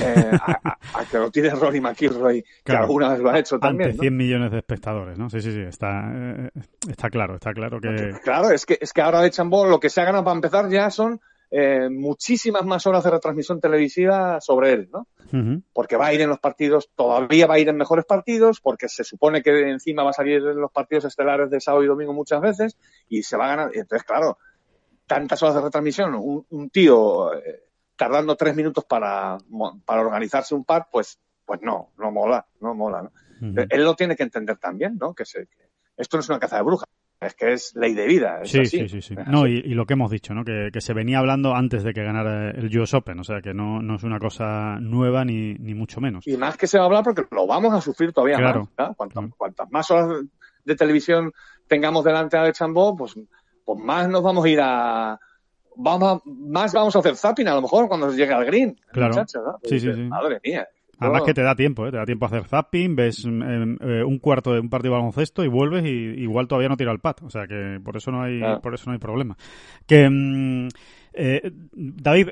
eh, a, a, a, que lo tire Rory McIlroy, que claro, alguna vez lo ha hecho también. Ante 100 ¿no? millones de espectadores, ¿no? Sí, sí, sí. Está, eh, está claro, está claro que. Claro, es que, es que ahora de Chambó lo que se ha ganado para empezar ya son eh, muchísimas más horas de retransmisión televisiva sobre él, ¿no? Uh -huh. Porque va a ir en los partidos, todavía va a ir en mejores partidos, porque se supone que encima va a salir en los partidos estelares de sábado y domingo muchas veces, y se va a ganar. Entonces, claro, tantas horas de retransmisión, un, un tío eh, tardando tres minutos para, para organizarse un par, pues, pues no, no mola, no mola, ¿no? Uh -huh. Él lo tiene que entender también, ¿no? Que, se, que esto no es una caza de brujas es que es ley de vida. Es sí, así. sí, sí, sí. No, y, y, lo que hemos dicho, ¿no? Que, que, se venía hablando antes de que ganara el US Open, o sea que no, no es una cosa nueva ni, ni mucho menos. Y más que se va a hablar porque lo vamos a sufrir todavía claro. más. Cuantas, claro. cuantas, más horas de televisión tengamos delante de Chambó, pues, pues más nos vamos a ir a. Vamos a, más vamos a hacer zapping a lo mejor cuando llegue al green. Claro. Muchacho, ¿no? Sí, sí, sí. Madre mía. Además que te da tiempo, ¿eh? te da tiempo a hacer zapping, ves eh, eh, un cuarto de un partido de baloncesto y vuelves y igual todavía no tira el pad, o sea que por eso no hay, por eso no hay problema. Que mm, eh, David,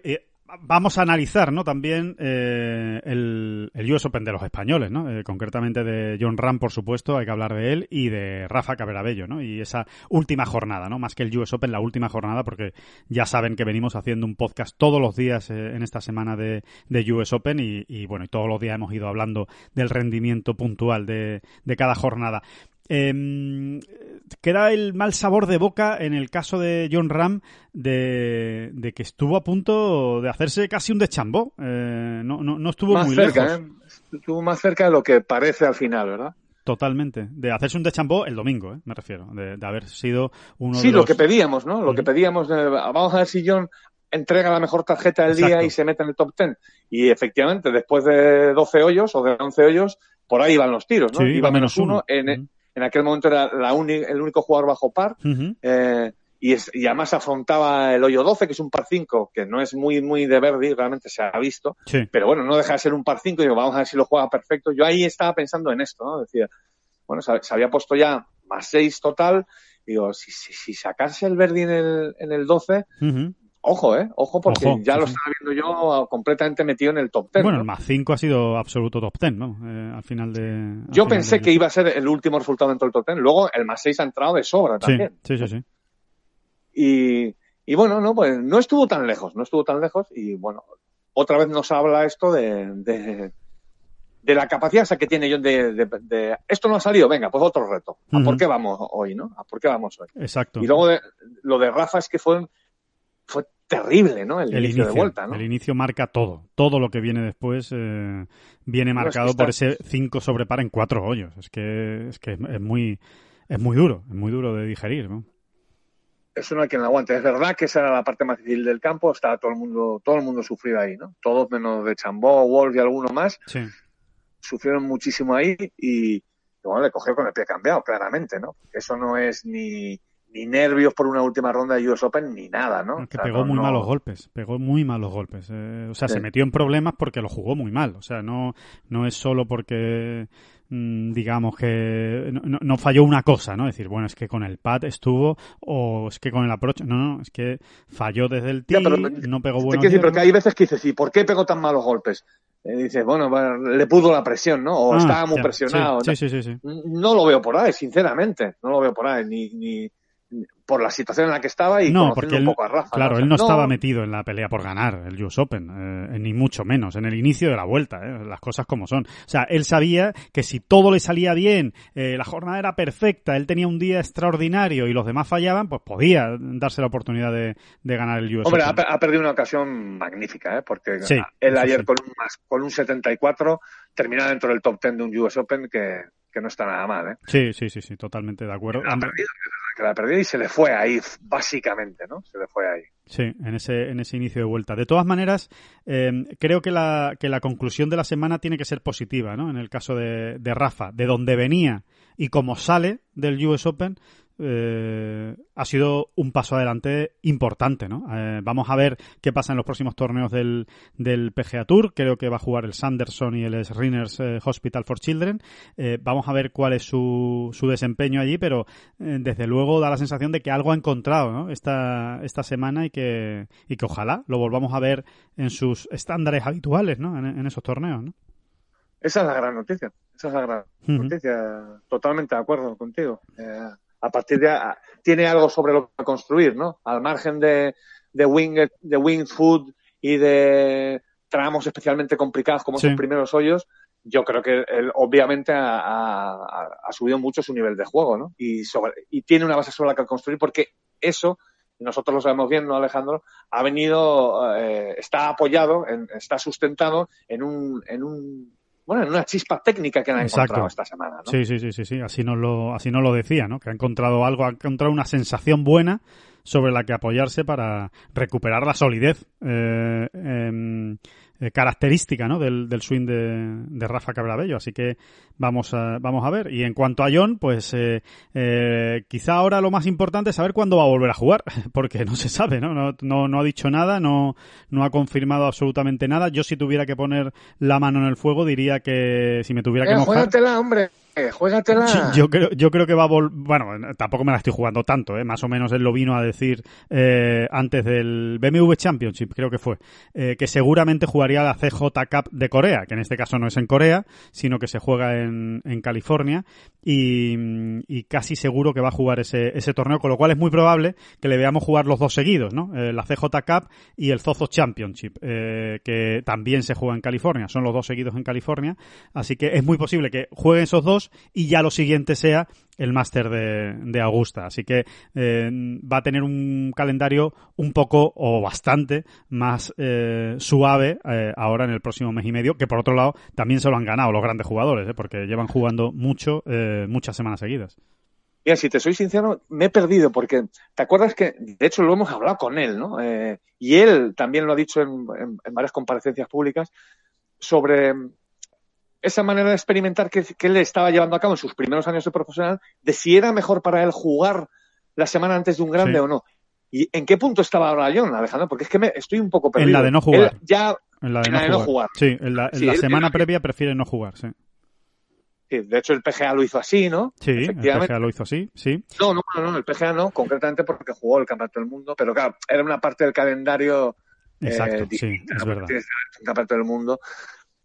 vamos a analizar ¿no? también eh, el, el, US Open de los españoles, ¿no? Eh, concretamente de John Ram, por supuesto, hay que hablar de él, y de Rafa Caberabello, ¿no? y esa última jornada, ¿no? más que el US Open, la última jornada, porque ya saben que venimos haciendo un podcast todos los días eh, en esta semana de, de US Open, y, y, bueno, y todos los días hemos ido hablando del rendimiento puntual de, de cada jornada. Eh, queda el mal sabor de boca en el caso de John Ram de, de que estuvo a punto de hacerse casi un deschambó. Eh, no, no, no, estuvo más muy cerca, lejos. ¿eh? Estuvo más cerca de lo que parece al final, ¿verdad? Totalmente. De hacerse un deschambó el domingo, ¿eh? me refiero. De, de, haber sido uno sí, de los... lo que pedíamos, ¿no? Lo que pedíamos. De, vamos a ver si John entrega la mejor tarjeta del día y se mete en el top 10. Y efectivamente, después de 12 hoyos o de 11 hoyos, por ahí iban los tiros, ¿no? Sí, iba menos uno. En, en, aquel momento era la el único jugador bajo par. eh, y, es, y, además afrontaba el hoyo 12, que es un par 5, que no es muy, muy de verde, realmente se ha visto. Sí. Pero bueno, no deja de ser un par 5. Digo, vamos a ver si lo juega perfecto. Yo ahí estaba pensando en esto, ¿no? Decía, bueno, se, se había puesto ya más 6 total. Digo, si, si, si sacase el Verdi en el, en el 12, uh -huh. Ojo, ¿eh? Ojo, porque Ojo, ya lo estaba viendo yo completamente metido en el top 10. Bueno, ¿no? el más 5 ha sido absoluto top 10, ¿no? Eh, al final de. al Yo final pensé de- que iba a ser el último resultado dentro del top 10. Luego el más 6 ha entrado de sobra también. sí, sí, sí. Y, y bueno, no, pues no estuvo tan lejos, no estuvo tan lejos. Y bueno, otra vez nos habla esto de, de, de la capacidad esa que tiene John de, esto no ha salido, venga, pues otro reto. ¿A por qué vamos hoy, no? ¿A por qué vamos hoy? Exacto. Y luego de- lo de Rafa es que fue, fue terrible, ¿no? El, el inicio, inicio, de vuelta, ¿no? el inicio marca todo. Todo lo que viene después eh, viene No, es que marcado por ese 5 sobre par en cuatro hoyos. Es que es que es muy es muy duro, es muy duro de digerir, ¿no? Eso no hay quien lo aguante. Es verdad que esa era la parte más difícil del campo, estaba todo el mundo, todo el mundo sufrido ahí, ¿no? Todos menos de Chambó, Wolf y alguno más, Sí. sufrieron muchísimo ahí y bueno, le cogió con el pie cambiado, claramente, ¿no? Eso no es ni, ni nervios por una última ronda de US Open ni nada, ¿no? Es que O sea, pegó no- muy no- malos golpes, pegó muy malos golpes. Eh, o sea, Sí. se metió en problemas porque lo jugó muy mal. O sea, no, no es solo porque, mm, digamos que no, no- falló una cosa, ¿no? decir, bueno, es que con el pad estuvo o es que con el approach. No, no, es que falló desde el tee, no pegó buenos decir, porque hay veces que dices, ¿y por qué pegó tan malos golpes? Eh, dices, bueno, le pudo la presión, ¿no? O Ah, estaba muy ya, presionado. Sí, sí, sí, sí. No lo veo por ahí, sinceramente. No lo veo por ahí, ni, ni por la situación en la que estaba y No, porque un él, poco a Rafa. claro, O sea, él no, estaba metido en la pelea por ganar el US Open, eh, ni mucho menos, en el inicio de la vuelta, eh, las cosas como son. O sea, él sabía que si todo le salía bien, eh, la jornada era perfecta, él tenía un día extraordinario y los demás fallaban, pues podía darse la oportunidad de, de ganar el US Hombre, Open. pe- ha perdido una ocasión magnífica, ¿eh? porque Sí, él ayer sí. con, un, con un 74 termina dentro del top 10 de un US Open que, que no está nada mal. ¿eh? Sí, sí, sí, sí, totalmente de acuerdo. La que la ha perdido y se le fue ahí, básicamente, ¿no? Se le fue ahí. Sí, en ese, en ese inicio de vuelta. De todas maneras, eh, creo que la, que la conclusión de la semana tiene que ser positiva, ¿no? En el caso de, de Rafa, de donde venía y como sale del US Open, eh, ha sido un paso adelante importante, ¿no? Eh, vamos a ver qué pasa en los próximos torneos del, del PGA Tour. Creo que va a jugar el Sanderson y el Srinners eh, Hospital for Children. Eh, vamos a ver cuál es su, su desempeño allí, pero desde luego da la sensación de que algo ha encontrado, ¿no? Esta, esta semana y que, y que ojalá lo volvamos a ver en sus estándares habituales, ¿no? En, en esos torneos, ¿no? Esa es la gran noticia. Esa es la gran noticia. Totalmente de acuerdo contigo. A partir de a- tiene algo sobre lo que construir, ¿no? Al margen de, de wing de wing food y de tramos especialmente complicados como Sí. primeros hoyos, yo creo que él obviamente ha, ha- ha subido mucho su nivel de juego, ¿no? Y sobre y tiene una base sobre la que construir porque eso nosotros lo sabemos bien, ¿no, Alejandro? Ha venido, eh, está apoyado, en- está sustentado en un, en un, bueno, en una chispa técnica que han Exacto. encontrado esta semana, ¿no? Sí, sí, sí, sí, sí. Así nos lo, así nos lo decía, ¿no? Que ha encontrado algo, ha encontrado una sensación buena sobre la que apoyarse para recuperar la solidez eh, em, eh, característica, ¿no? Del, del swing de, de Rafa Cabrabello. Así que vamos a, vamos a ver. Y en cuanto a John, pues eh, eh, quizá ahora lo más importante es saber cuándo va a volver a jugar, porque no se sabe, ¿no? No, no, no ha dicho nada, no, no ha confirmado absolutamente nada. Yo si tuviera que poner la mano en el fuego diría que si me tuviera que Eh, mojar... juégatela, hombre, juégatela. Yo creo, yo creo que va a volver. Bueno, tampoco me la estoy jugando tanto, ¿eh? Más o menos él lo vino a decir eh, antes del BMW Championship, creo que fue, eh, que seguramente jugaría la CJ Cup de Corea, que en este caso no es en Corea, sino que se juega en, en California, y, y casi seguro que va a jugar ese, ese torneo, con lo cual es muy probable que le veamos jugar los dos seguidos, ¿no? Eh, la CJ Cup y el Zozo Championship, eh, que también se juega en California, son los dos seguidos en California, así que es muy posible que jueguen esos dos y ya lo siguiente sea el máster de, de Augusta. Así que eh, va a tener un calendario un poco o bastante más eh, suave eh, ahora en el próximo mes y medio, que por otro lado también se lo han ganado los grandes jugadores, ¿eh? porque llevan jugando mucho, muchas semanas seguidas. Mira, si te soy sincero, me he perdido porque te acuerdas que, de hecho, lo hemos hablado con él, ¿no? Y él también lo ha dicho en, varias comparecencias públicas sobre esa manera de experimentar que, él estaba llevando a cabo en sus primeros años de profesional, de si era mejor para él jugar la semana antes de un grande o no. ¿Y en qué punto estaba ahora John, Alejandro? Porque es que me, estoy un poco perdido. En la de no jugar. ya, en la de, no, jugar. Sí, en la, semana previa prefiere no jugar, sí de hecho el PGA lo hizo así, ¿no? Sí, el PGA lo hizo así, sí. No, no, no, el PGA no, concretamente porque jugó el Campeonato del Mundo, pero claro, era una parte del calendario. Eh, Exacto, sí, es verdad. Campeonato del Mundo.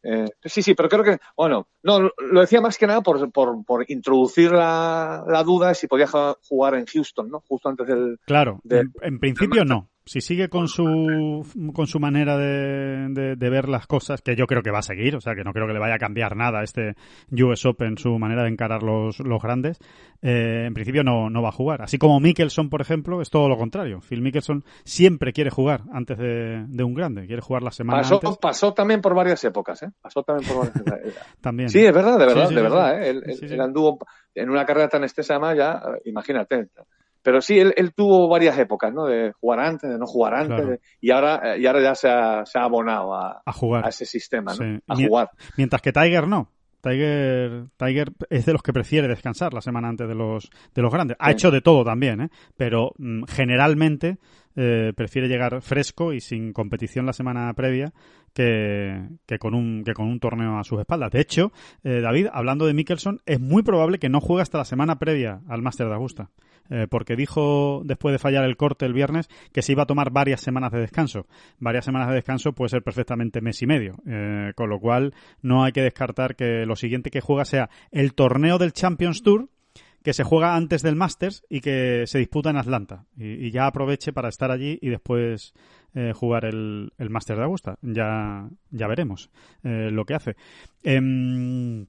Eh, sí, sí, pero creo que, bueno, no, lo decía más que nada por, por, por introducir la, la, duda si podía jugar en Houston, ¿no? Justo antes del. Claro, en, principio no si sigue con su, con su manera de, de, ver las cosas, que yo creo que va a seguir, o sea, que no creo que le vaya a cambiar nada este US Open, su manera de encarar los, los grandes, eh, en principio no, no va a jugar. Así como Mickelson, por ejemplo, es todo lo contrario. Phil Mickelson siempre quiere jugar antes de, de un grande, quiere jugar la semana pasó, antes. Pasó también por varias épocas, ¿eh? Pasó también por varias épocas. también. Sí, es verdad, de verdad, de verdad. ¿eh? Él, anduvo en una carrera tan extensa ya, imagínate, pero sí, él, él, tuvo varias épocas, ¿no? De jugar antes, de no jugar antes, y ahora y ahora ya se ha, se ha abonado a, a, jugar. a ese sistema, ¿no? A jugar. Mientras que Tiger no. Tiger, Tiger es de los que prefiere descansar la semana antes de los, de los grandes. Ha hecho de todo también, ¿eh? pero mm, generalmente eh, prefiere llegar fresco y sin competición la semana previa que, que, con, un, que con un torneo a sus espaldas. De hecho, eh, David, hablando de Mickelson, es muy probable que no juegue hasta la semana previa al Máster de Augusta. Eh, porque dijo después de fallar el corte el viernes que se iba a tomar varias semanas de descanso. Varias semanas de descanso puede ser perfectamente mes y medio, eh, con lo cual no hay que descartar que lo siguiente que juega sea el torneo del Champions Tour, que se juega antes del Masters y que se disputa en Atlanta. Y, ya aproveche para estar allí y después eh, jugar el, el Masters de Augusta. Ya, ya veremos lo que hace. Em,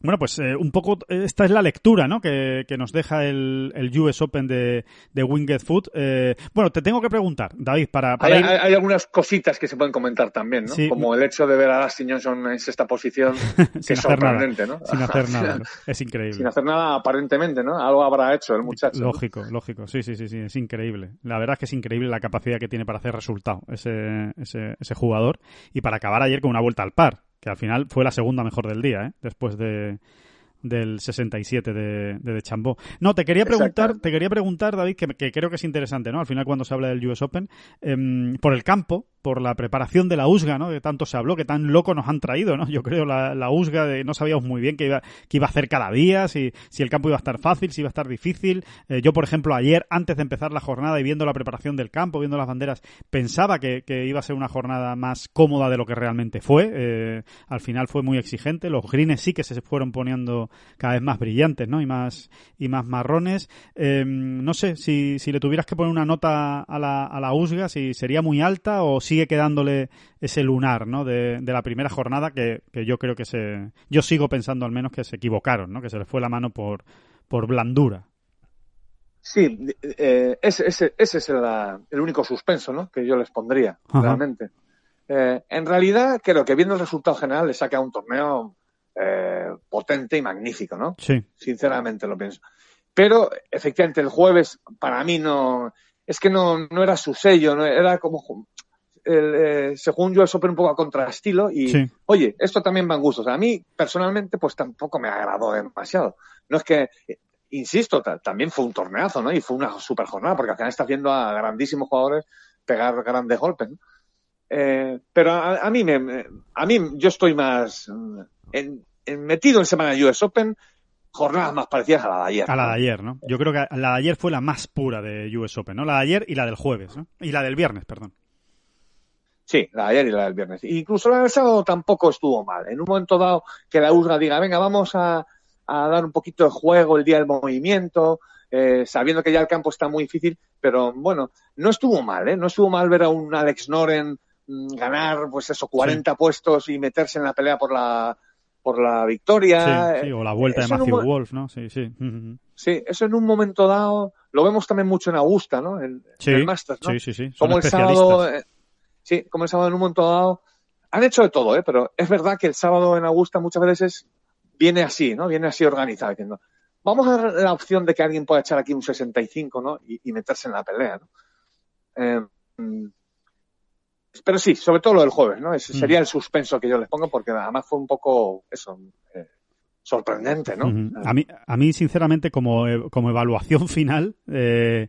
bueno, pues eh, un poco esta es la lectura ¿no? que, nos deja el, el, US Open de, de Winged Foot. Eh, bueno, te tengo que preguntar, David, para... hay, hay, algunas cositas que se pueden comentar también, ¿no? Como el hecho de ver a Dustin Johnson en sexta posición, que es sorprendente, ¿no? Sin hacer nada, es increíble. Sin hacer nada aparentemente, ¿no? Algo habrá hecho el muchacho. Lógico, lógico, sí, sí, sí, sí, es increíble. La verdad es que es increíble la capacidad que tiene para hacer resultado ese, ese, ese jugador y para acabar ayer con una vuelta al par que al final fue la segunda mejor del día, ¿eh? después de, del 67 de, de, de Chambó. No, te quería preguntar, te quería preguntar, David, que, creo que es interesante, ¿no? Al final cuando se habla del US Open, em, por el campo, por la preparación de la USGA, ¿no? Que tanto se habló, que tan loco nos han traído, ¿no? Yo creo la, la USGA, de, no sabíamos muy bien qué iba, qué iba a hacer cada día, si, si el campo iba a estar fácil, si iba a estar difícil. Eh, yo, por ejemplo, ayer, antes de empezar la jornada y viendo la preparación del campo, viendo las banderas, pensaba que, que iba a ser una jornada más cómoda de lo que realmente fue. Eh, al final fue muy exigente. Los greens sí que se fueron poniendo cada vez más brillantes, ¿no? Y más, y más marrones. Em, no sé, si, si le tuvieras que poner una nota a la, a la USGA, si sería muy alta o sigue quedándole ese lunar, ¿no? De, de la primera jornada que, que, yo creo que se, yo sigo pensando al menos que se equivocaron, ¿no? Que se les fue la mano por, por blandura. Sí, eh, ese, ese, ese, es el, único suspenso, ¿no? Que yo les pondría, realmente. Eh, en realidad, creo que viendo el resultado general le saca un torneo eh, potente y magnífico, ¿no? Sí. Sinceramente lo pienso. Pero efectivamente el jueves para mí no es que no, no era su sello, no era como el, eh, según yo el Open un poco a contrastilo y oye, esto también va en gustos. A mí personalmente pues tampoco me agradó demasiado. No es que insisto, también fue un torneazo, ¿no? Y fue una super jornada porque al final está haciendo a grandísimos jugadores pegar grandes golpes. ¿no? Eh, pero a, mí me, a mí yo estoy más en, metido en semana US Open, jornadas más parecidas a la de ayer. A la de ayer, ¿no? Yo creo que la de ayer fue la más pura de US Open, ¿no? La de ayer y la del jueves, ¿no? Y la del viernes, perdón. Sí, la de ayer y la del viernes. Incluso la del sábado tampoco estuvo mal. En un momento dado que la USGA diga, venga, vamos a, dar un poquito de juego el día del movimiento, eh, sabiendo que ya el campo está muy difícil, pero bueno, no estuvo mal, ¿eh? No estuvo mal ver a un Alex Noren Mm, ganar, pues eso, 40 puestos y meterse en la pelea por la por la victoria. Sí, o la vuelta de Matthew Wolf, ¿no? Sí, sí. Sí, eso en un momento dado lo vemos también mucho en Augusta, ¿no? En, el Masters, ¿no? Sí, sí, sí. como el sábado, eh, sí, como el sábado en un momento dado han hecho de todo, ¿eh? Pero es verdad que el sábado en Augusta muchas veces viene así, ¿no? Viene así organizado, diciendo, vamos a dar la opción de que alguien pueda echar aquí un 65, ¿no? Y, y meterse en la pelea, ¿no? Eh, mm, pero sí, sobre todo lo del jueves, ¿no? Ese sería el suspenso que yo les pongo porque además fue un poco eso, eh, sorprendente, ¿no? Ujú. A mí, a mí sinceramente, como, e- como evaluación final, eh,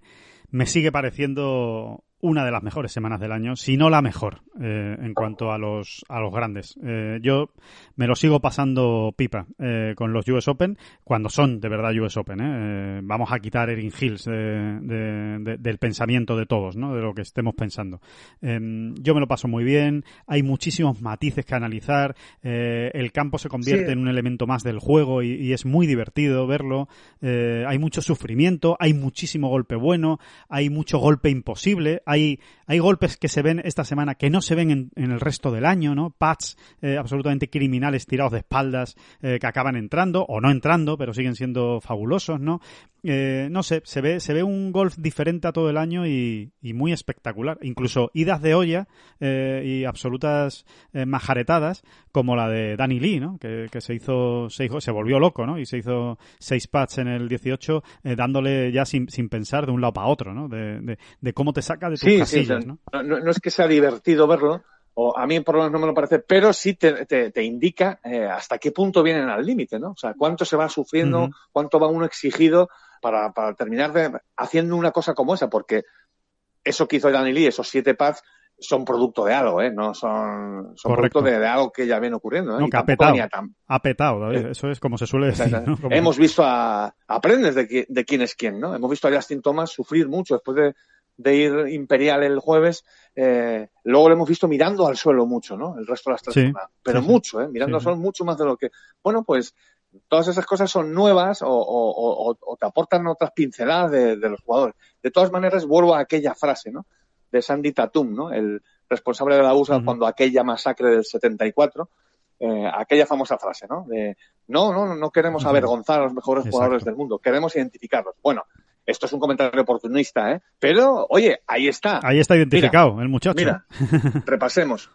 me sigue pareciendo una de las mejores semanas del año, si no la mejor, eh, en cuanto a los, a los grandes. Eh, yo me lo sigo pasando pipa eh, con los US Open, cuando son de verdad US Open. ¿eh? Vamos a quitar Erin Hills de- de- de- del pensamiento de todos, ¿no? de lo que estemos pensando. Eh, yo me lo paso muy bien, hay muchísimos matices que analizar, el campo se convierte Sí. en un elemento más del juego y, y es muy divertido verlo. Hay mucho sufrimiento, hay muchísimo golpe bueno, hay mucho golpe imposible, hay, hay golpes que se ven esta semana que no se ven en, en el resto del año, ¿no? Pats eh, absolutamente criminales tirados de espaldas eh, que acaban entrando o no entrando, pero siguen siendo fabulosos, ¿no? Eh, no sé, se ve, se ve un golf diferente a todo el año y, y muy espectacular. Incluso idas de olla eh, y absolutas eh, majaretadas, como la de Danny Lee, ¿no? Que, que se hizo, se, hizo- se volvió loco, ¿no? Y se hizo seis pats en el 18, eh, dándole ya sin, sin pensar de un lado para otro, ¿no? De, de, de cómo te saca de tus Sí, sí, casillas, sea, ¿no? no, no es que sea divertido verlo, o a mí por lo menos no me lo parece, pero sí te, te- te indica eh, hasta qué punto vienen al límite, ¿no? O sea, cuánto se va sufriendo, cuánto va uno exigido para, para terminar de, haciendo una cosa como esa, porque eso que hizo Danny Lee, esos siete pads, son producto de algo, ¿eh? No son, producto de, de algo que ya viene ocurriendo, ¿eh? No, que ha petado. Ha petado, Eh, eso es como se suele decir. ¿no? Como- Hemos visto a, aprendes de, qui- de quién es quién, ¿no? Hemos visto a Justin Thomas sufrir mucho después de, de ir imperial el jueves. Eh, luego lo hemos visto mirando al suelo mucho, ¿no? El resto de las tres Sí, jornadas. Pero sí, mucho, ¿eh? Mirando Sí, al suelo mucho más de lo que. Bueno, pues todas esas cosas son nuevas o, o- o- o- te aportan otras pinceladas de, de los jugadores. De todas maneras, vuelvo a aquella frase, ¿no? De Sandy Tatum, ¿no? El responsable de la USA Ujú. cuando aquella masacre del 74, eh, aquella famosa frase, ¿no? De no, no, no queremos Ujú. avergonzar a los mejores Exacto. jugadores del mundo, queremos identificarlos. Bueno, esto es un comentario oportunista, ¿eh? Pero, oye, ahí está. Ahí está identificado el muchacho. Mira, repasemos.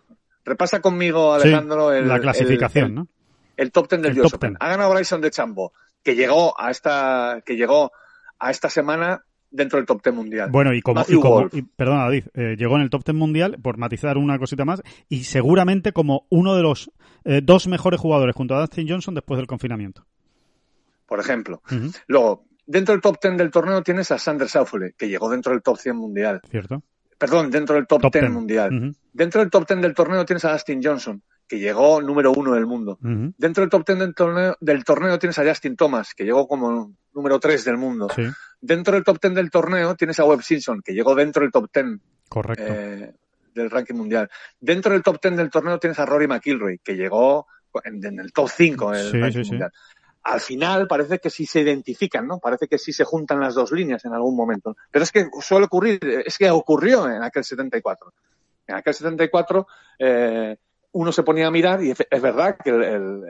Repasa conmigo, Sí, Alejandro, el, la clasificación, el- ¿no? el top ten del Open. 10. Ha ganado Bryson de Chambo, que llegó a esta, que llegó a esta semana dentro del top ten mundial. Bueno, y como, y como y- perdona, David, eh, llegó en el top 10 mundial, por matizar una cosita más, y seguramente como uno de los eh, dos mejores jugadores junto a Dustin Johnson después del confinamiento. por ejemplo. Luego, dentro del top ten del torneo tienes a Sander Schauffele, que llegó dentro del top 100 mundial. ¿Cierto? Perdón, dentro del top, Top 10 10. mundial. Dentro del top 10 del torneo tienes a Dustin Johnson, que llegó número uno del mundo. Dentro del top 10 del torneo, del torneo tienes a Justin Thomas, que llegó como número 3 del mundo. Sí, Dentro del top 10 del torneo tienes a Webb Simpson, que llegó dentro del top 10 correcto. eh, del ranking mundial. Dentro del top 10 del torneo tienes a Rory McIlroy, que llegó en, en el top 5 del Sí, ranking sí, sí. Al final parece que sí se identifican, ¿no? Parece que sí se juntan las dos líneas en algún momento. Pero es que suele ocurrir, es que ocurrió en aquel 74. En aquel 74 eh, uno se ponía a mirar y es verdad que el, el,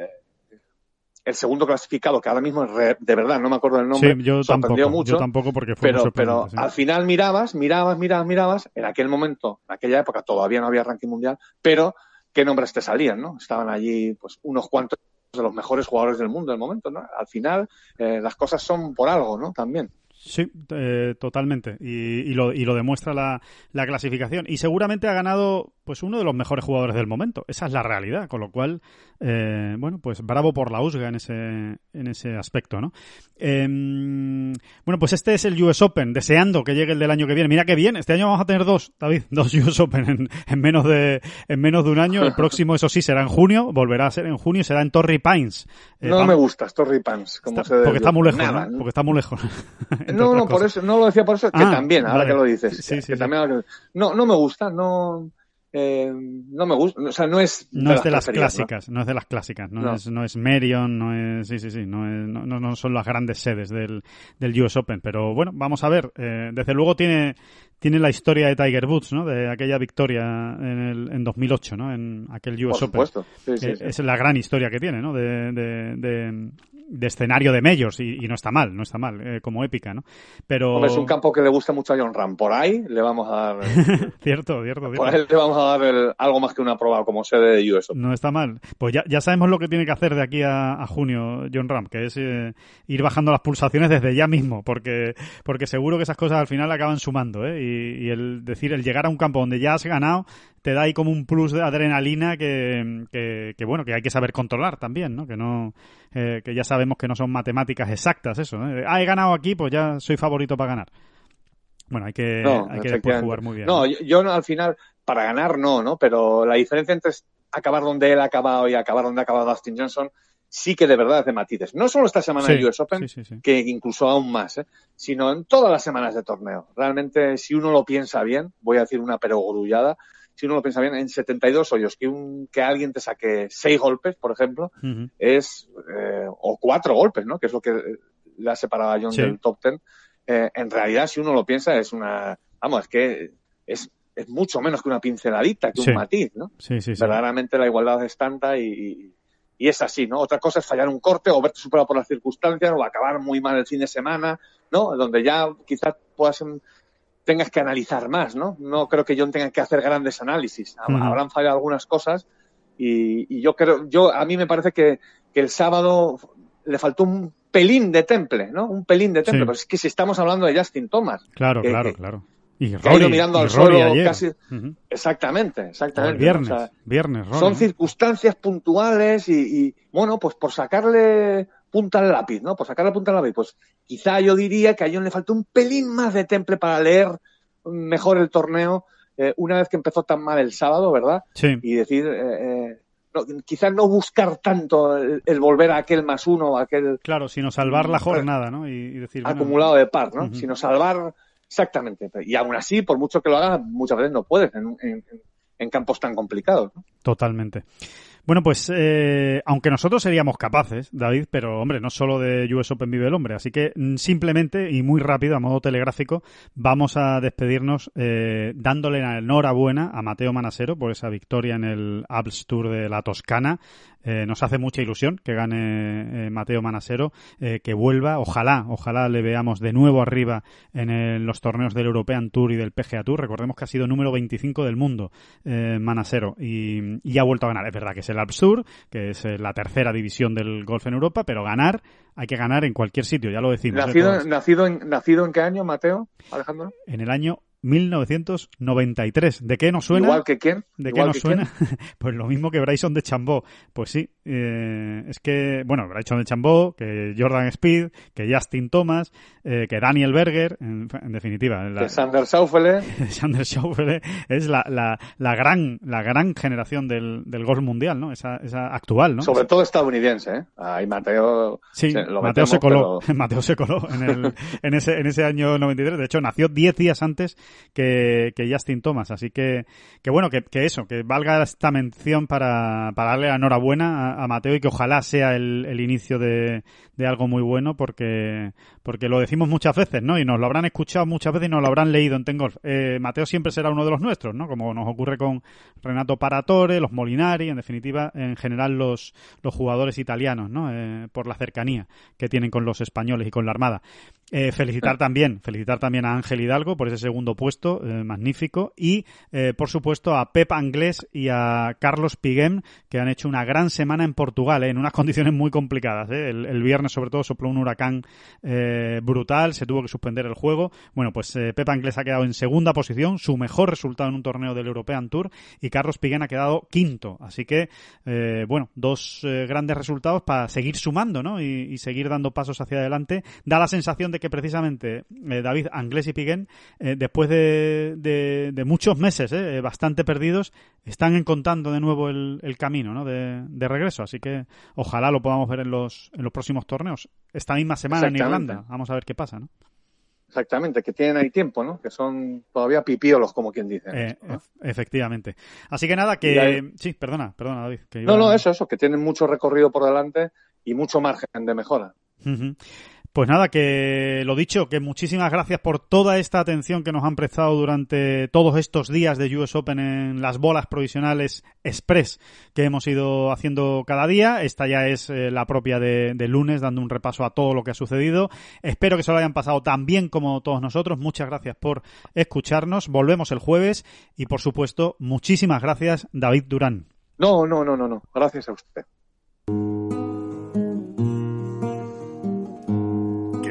el segundo clasificado, que ahora mismo es re- de verdad, no me acuerdo del nombre, sí, yo sorprendió tampoco, mucho yo tampoco porque fue pero, pero sí. al final mirabas, mirabas, mirabas, mirabas, en aquel momento, en aquella época todavía no había ranking mundial, pero qué nombres te salían, ¿no? Estaban allí pues unos cuantos de los mejores jugadores del mundo del momento, ¿no? Al final eh, las cosas son por algo, ¿no? También. Sí, eh, totalmente. Y, y lo, y lo demuestra la, la clasificación. Y seguramente ha ganado pues uno de los mejores jugadores del momento. Esa es la realidad. Con lo cual, eh, bueno, pues bravo por la USGA en ese, en ese aspecto, ¿no? Eh, bueno, pues este es el US Open, deseando que llegue el del año que viene. Mira que bien, este año vamos a tener dos, David, dos US Open en, en menos de en menos de un año. El próximo, eso sí, será en junio, volverá a ser en junio, será en Torrey Pines. Eh, no me gusta Story Pants, como está- se porque está muy lejos, Nada, ¿no? Porque está muy lejos. entre No, otras no, por cosas. eso, no lo decía por eso, que Ah, también, ahora vale. que lo dices. Sí, que sí, sí. también no, no me gusta, no, eh, no me gusta, o sea, no es No es de las clásicas, ¿no? es de las clásicas, no, No. es no es Merion, no es sí sí sí, no es, no, son las grandes sedes del, del US Open, pero bueno, vamos a ver, eh, desde luego tiene tiene la historia de Tiger Woods, ¿no? De aquella victoria en el en 2008, ¿no? En aquel US Por Open. supuesto. Sí, sí, Eh, sí. Es la gran historia que tiene, ¿no? De, de, de, de escenario de Majors y, no está mal, no está mal eh, como épica, ¿no? Pero es un campo que le gusta mucho a John Ram. Por ahí le vamos a dar cierto, cierto, Por ahí le vamos a dar algo más que una prueba como sede de US. No está mal. Pues ya, ya sabemos lo que tiene que hacer de aquí a, junio John Ram, que es eh, ir bajando las pulsaciones desde ya mismo, porque porque seguro que esas cosas al final acaban sumando, ¿eh? Y, y el decir el llegar a un campo donde ya has ganado te da ahí como un plus de adrenalina que, que, bueno, que hay que saber controlar también, ¿no? Que no, eh, que ya sabemos que no son matemáticas exactas eso, ¿eh? Ah, he ganado aquí, pues ya soy favorito para ganar. Bueno, hay que, hay que jugar muy bien. No, Yo, al final, para ganar no, ¿no? Pero la diferencia entre acabar donde él ha acabado y acabar donde ha acabado Dustin Johnson sí que de verdad es de matices. No solo esta semana de US Open, que incluso aún más, ¿eh? sino en todas las semanas de torneo. Realmente, si uno lo piensa bien, voy a decir una perogrullada, si uno lo piensa bien, en 72 hoyos, que, un, que alguien te saque seis golpes, por ejemplo, es, eh, o cuatro golpes, ¿no? Que es lo que le ha separado a John del top ten. Eh, en realidad, si uno lo piensa, es una, vamos, es que es, es mucho menos que una pinceladita, que un matiz, ¿no? Sí, sí, Verdaderamente la igualdad es tanta y, y es así, ¿no? Otra cosa es fallar un corte o verte superado por las circunstancias o acabar muy mal el fin de semana, ¿no? Donde ya quizás puedas tengas que analizar más, ¿no? No creo que John tenga que hacer grandes análisis. Habrán fallado algunas cosas y, yo creo, yo a mí me parece que, el sábado le faltó un pelín de temple, ¿no? Un pelín de temple. Pero es que si estamos hablando de Justin Thomas. Claro, claro, claro. Y Rory, mirando al suelo casi. Exactamente, exactamente. viernes, viernes, Son circunstancias puntuales y, y, bueno, pues por sacarle punta al lápiz, ¿no? Por sacarle punta al lápiz, pues quizá yo diría que a John le faltó un pelín más de temple para leer mejor el torneo eh, una vez que empezó tan mal el sábado, ¿verdad? Sí. Y decir, eh, eh no, quizás no buscar tanto el, volver a aquel más uno, aquel... Claro, sino salvar la jornada, ¿no? Y, decir... Acumulado de par, ¿no? Sino salvar... Exactamente. Y aún así, por mucho que lo hagas, muchas veces no puedes en, en campos tan complicados. ¿no? Totalmente. Bueno, pues eh, aunque nosotros seríamos capaces, David, pero hombre, no solo de US Open vive el hombre, así que mm, simplemente y muy rápido, a modo telegráfico, vamos a despedirnos eh, dándole la enhorabuena a Mateo Manasero por esa victoria en el Alps Tour de la Toscana. Eh, nos hace mucha ilusión que gane eh, Mateo Manasero, eh, que vuelva. Ojalá, ojalá le veamos de nuevo arriba en los torneos del European Tour y del PGA Tour. Recordemos que ha sido número 25 del mundo Manasero y, y, ha vuelto a ganar. Es verdad que es el Alps que es la tercera división del golf en Europa, pero ganar hay que ganar en cualquier sitio, ya lo decimos. ¿Nacido, nacido, en, ¿nacido en qué año, Mateo, Alejandro? En el año 1993. ¿De qué nos suena? ¿Igual que quién? ¿De qué nos suena? pues lo mismo que Bryson de Chambó. Pues sí, eh, es que, bueno, Bryson de Chambó, que Jordan Speed, que Justin Thomas, eh, que Daniel Berger, en, definitiva. La, que Sander Schaufele. Sander Schaufele es la, la, la, gran, la gran generación del, del golf mundial, ¿no? Esa, esa actual, ¿no? Sobre todo estadounidense, ¿eh? Ahí Mateo... Sí, Mateo se coló. Mateo se coló en, el, en, ese, en ese año 93. De hecho, nació 10 días antes que, Justin Thomas. Así que, que bueno, que, que eso, que valga esta mención para, para darle la enhorabuena a, Mateo y que ojalá sea el, el inicio de, de, algo muy bueno porque, porque lo decimos muchas veces, ¿no? Y nos lo habrán escuchado muchas veces y nos lo habrán leído en Tengolf. Eh, Mateo siempre será uno de los nuestros, ¿no? Como nos ocurre con Renato Paratore, los Molinari, en definitiva, en general los, los jugadores italianos, ¿no? Eh, por la cercanía que tienen con los españoles y con la Armada. Eh, felicitar también, felicitar también a Ángel Hidalgo por ese segundo puesto, eh, magnífico, y eh, por supuesto a Pep Anglés y a Carlos Piguem, que han hecho una gran semana en Portugal, en unas condiciones muy complicadas. El, viernes sobre todo sopló un huracán brutal, se tuvo que suspender el juego. Bueno, pues Pep Anglés ha quedado en segunda posición, su mejor resultado en un torneo del European Tour, y Carlos Piguem ha quedado quinto. Así que, bueno, dos grandes resultados para seguir sumando, ¿no? Y, y seguir dando pasos hacia adelante. Da la sensación de que precisamente eh, David Anglés y Piguén, eh, después de, de, muchos meses eh, bastante perdidos, están encontrando de nuevo el, el camino ¿no? de, de, regreso. Así que ojalá lo podamos ver en los, en los próximos torneos. Esta misma semana en Irlanda. Vamos a ver qué pasa. ¿no? Exactamente, que tienen ahí tiempo, ¿no? Que son todavía pipiolos, como quien dice. Efectivamente. Así que nada, que... Sí, perdona, perdona, David. No, no, eso, eso, que tienen mucho recorrido por delante y mucho margen de mejora. Pues nada, que lo dicho, que muchísimas gracias por toda esta atención que nos han prestado durante todos estos días de US Open en las bolas provisionales Express que hemos ido haciendo cada día. Esta ya es eh, la propia de, de, lunes, dando un repaso a todo lo que ha sucedido. Espero que se lo hayan pasado tan bien como todos nosotros. Muchas gracias por escucharnos. Volvemos el jueves y, por supuesto, muchísimas gracias, David Durán. No, no, no, no, no. Gracias a usted.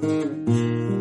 Thank you.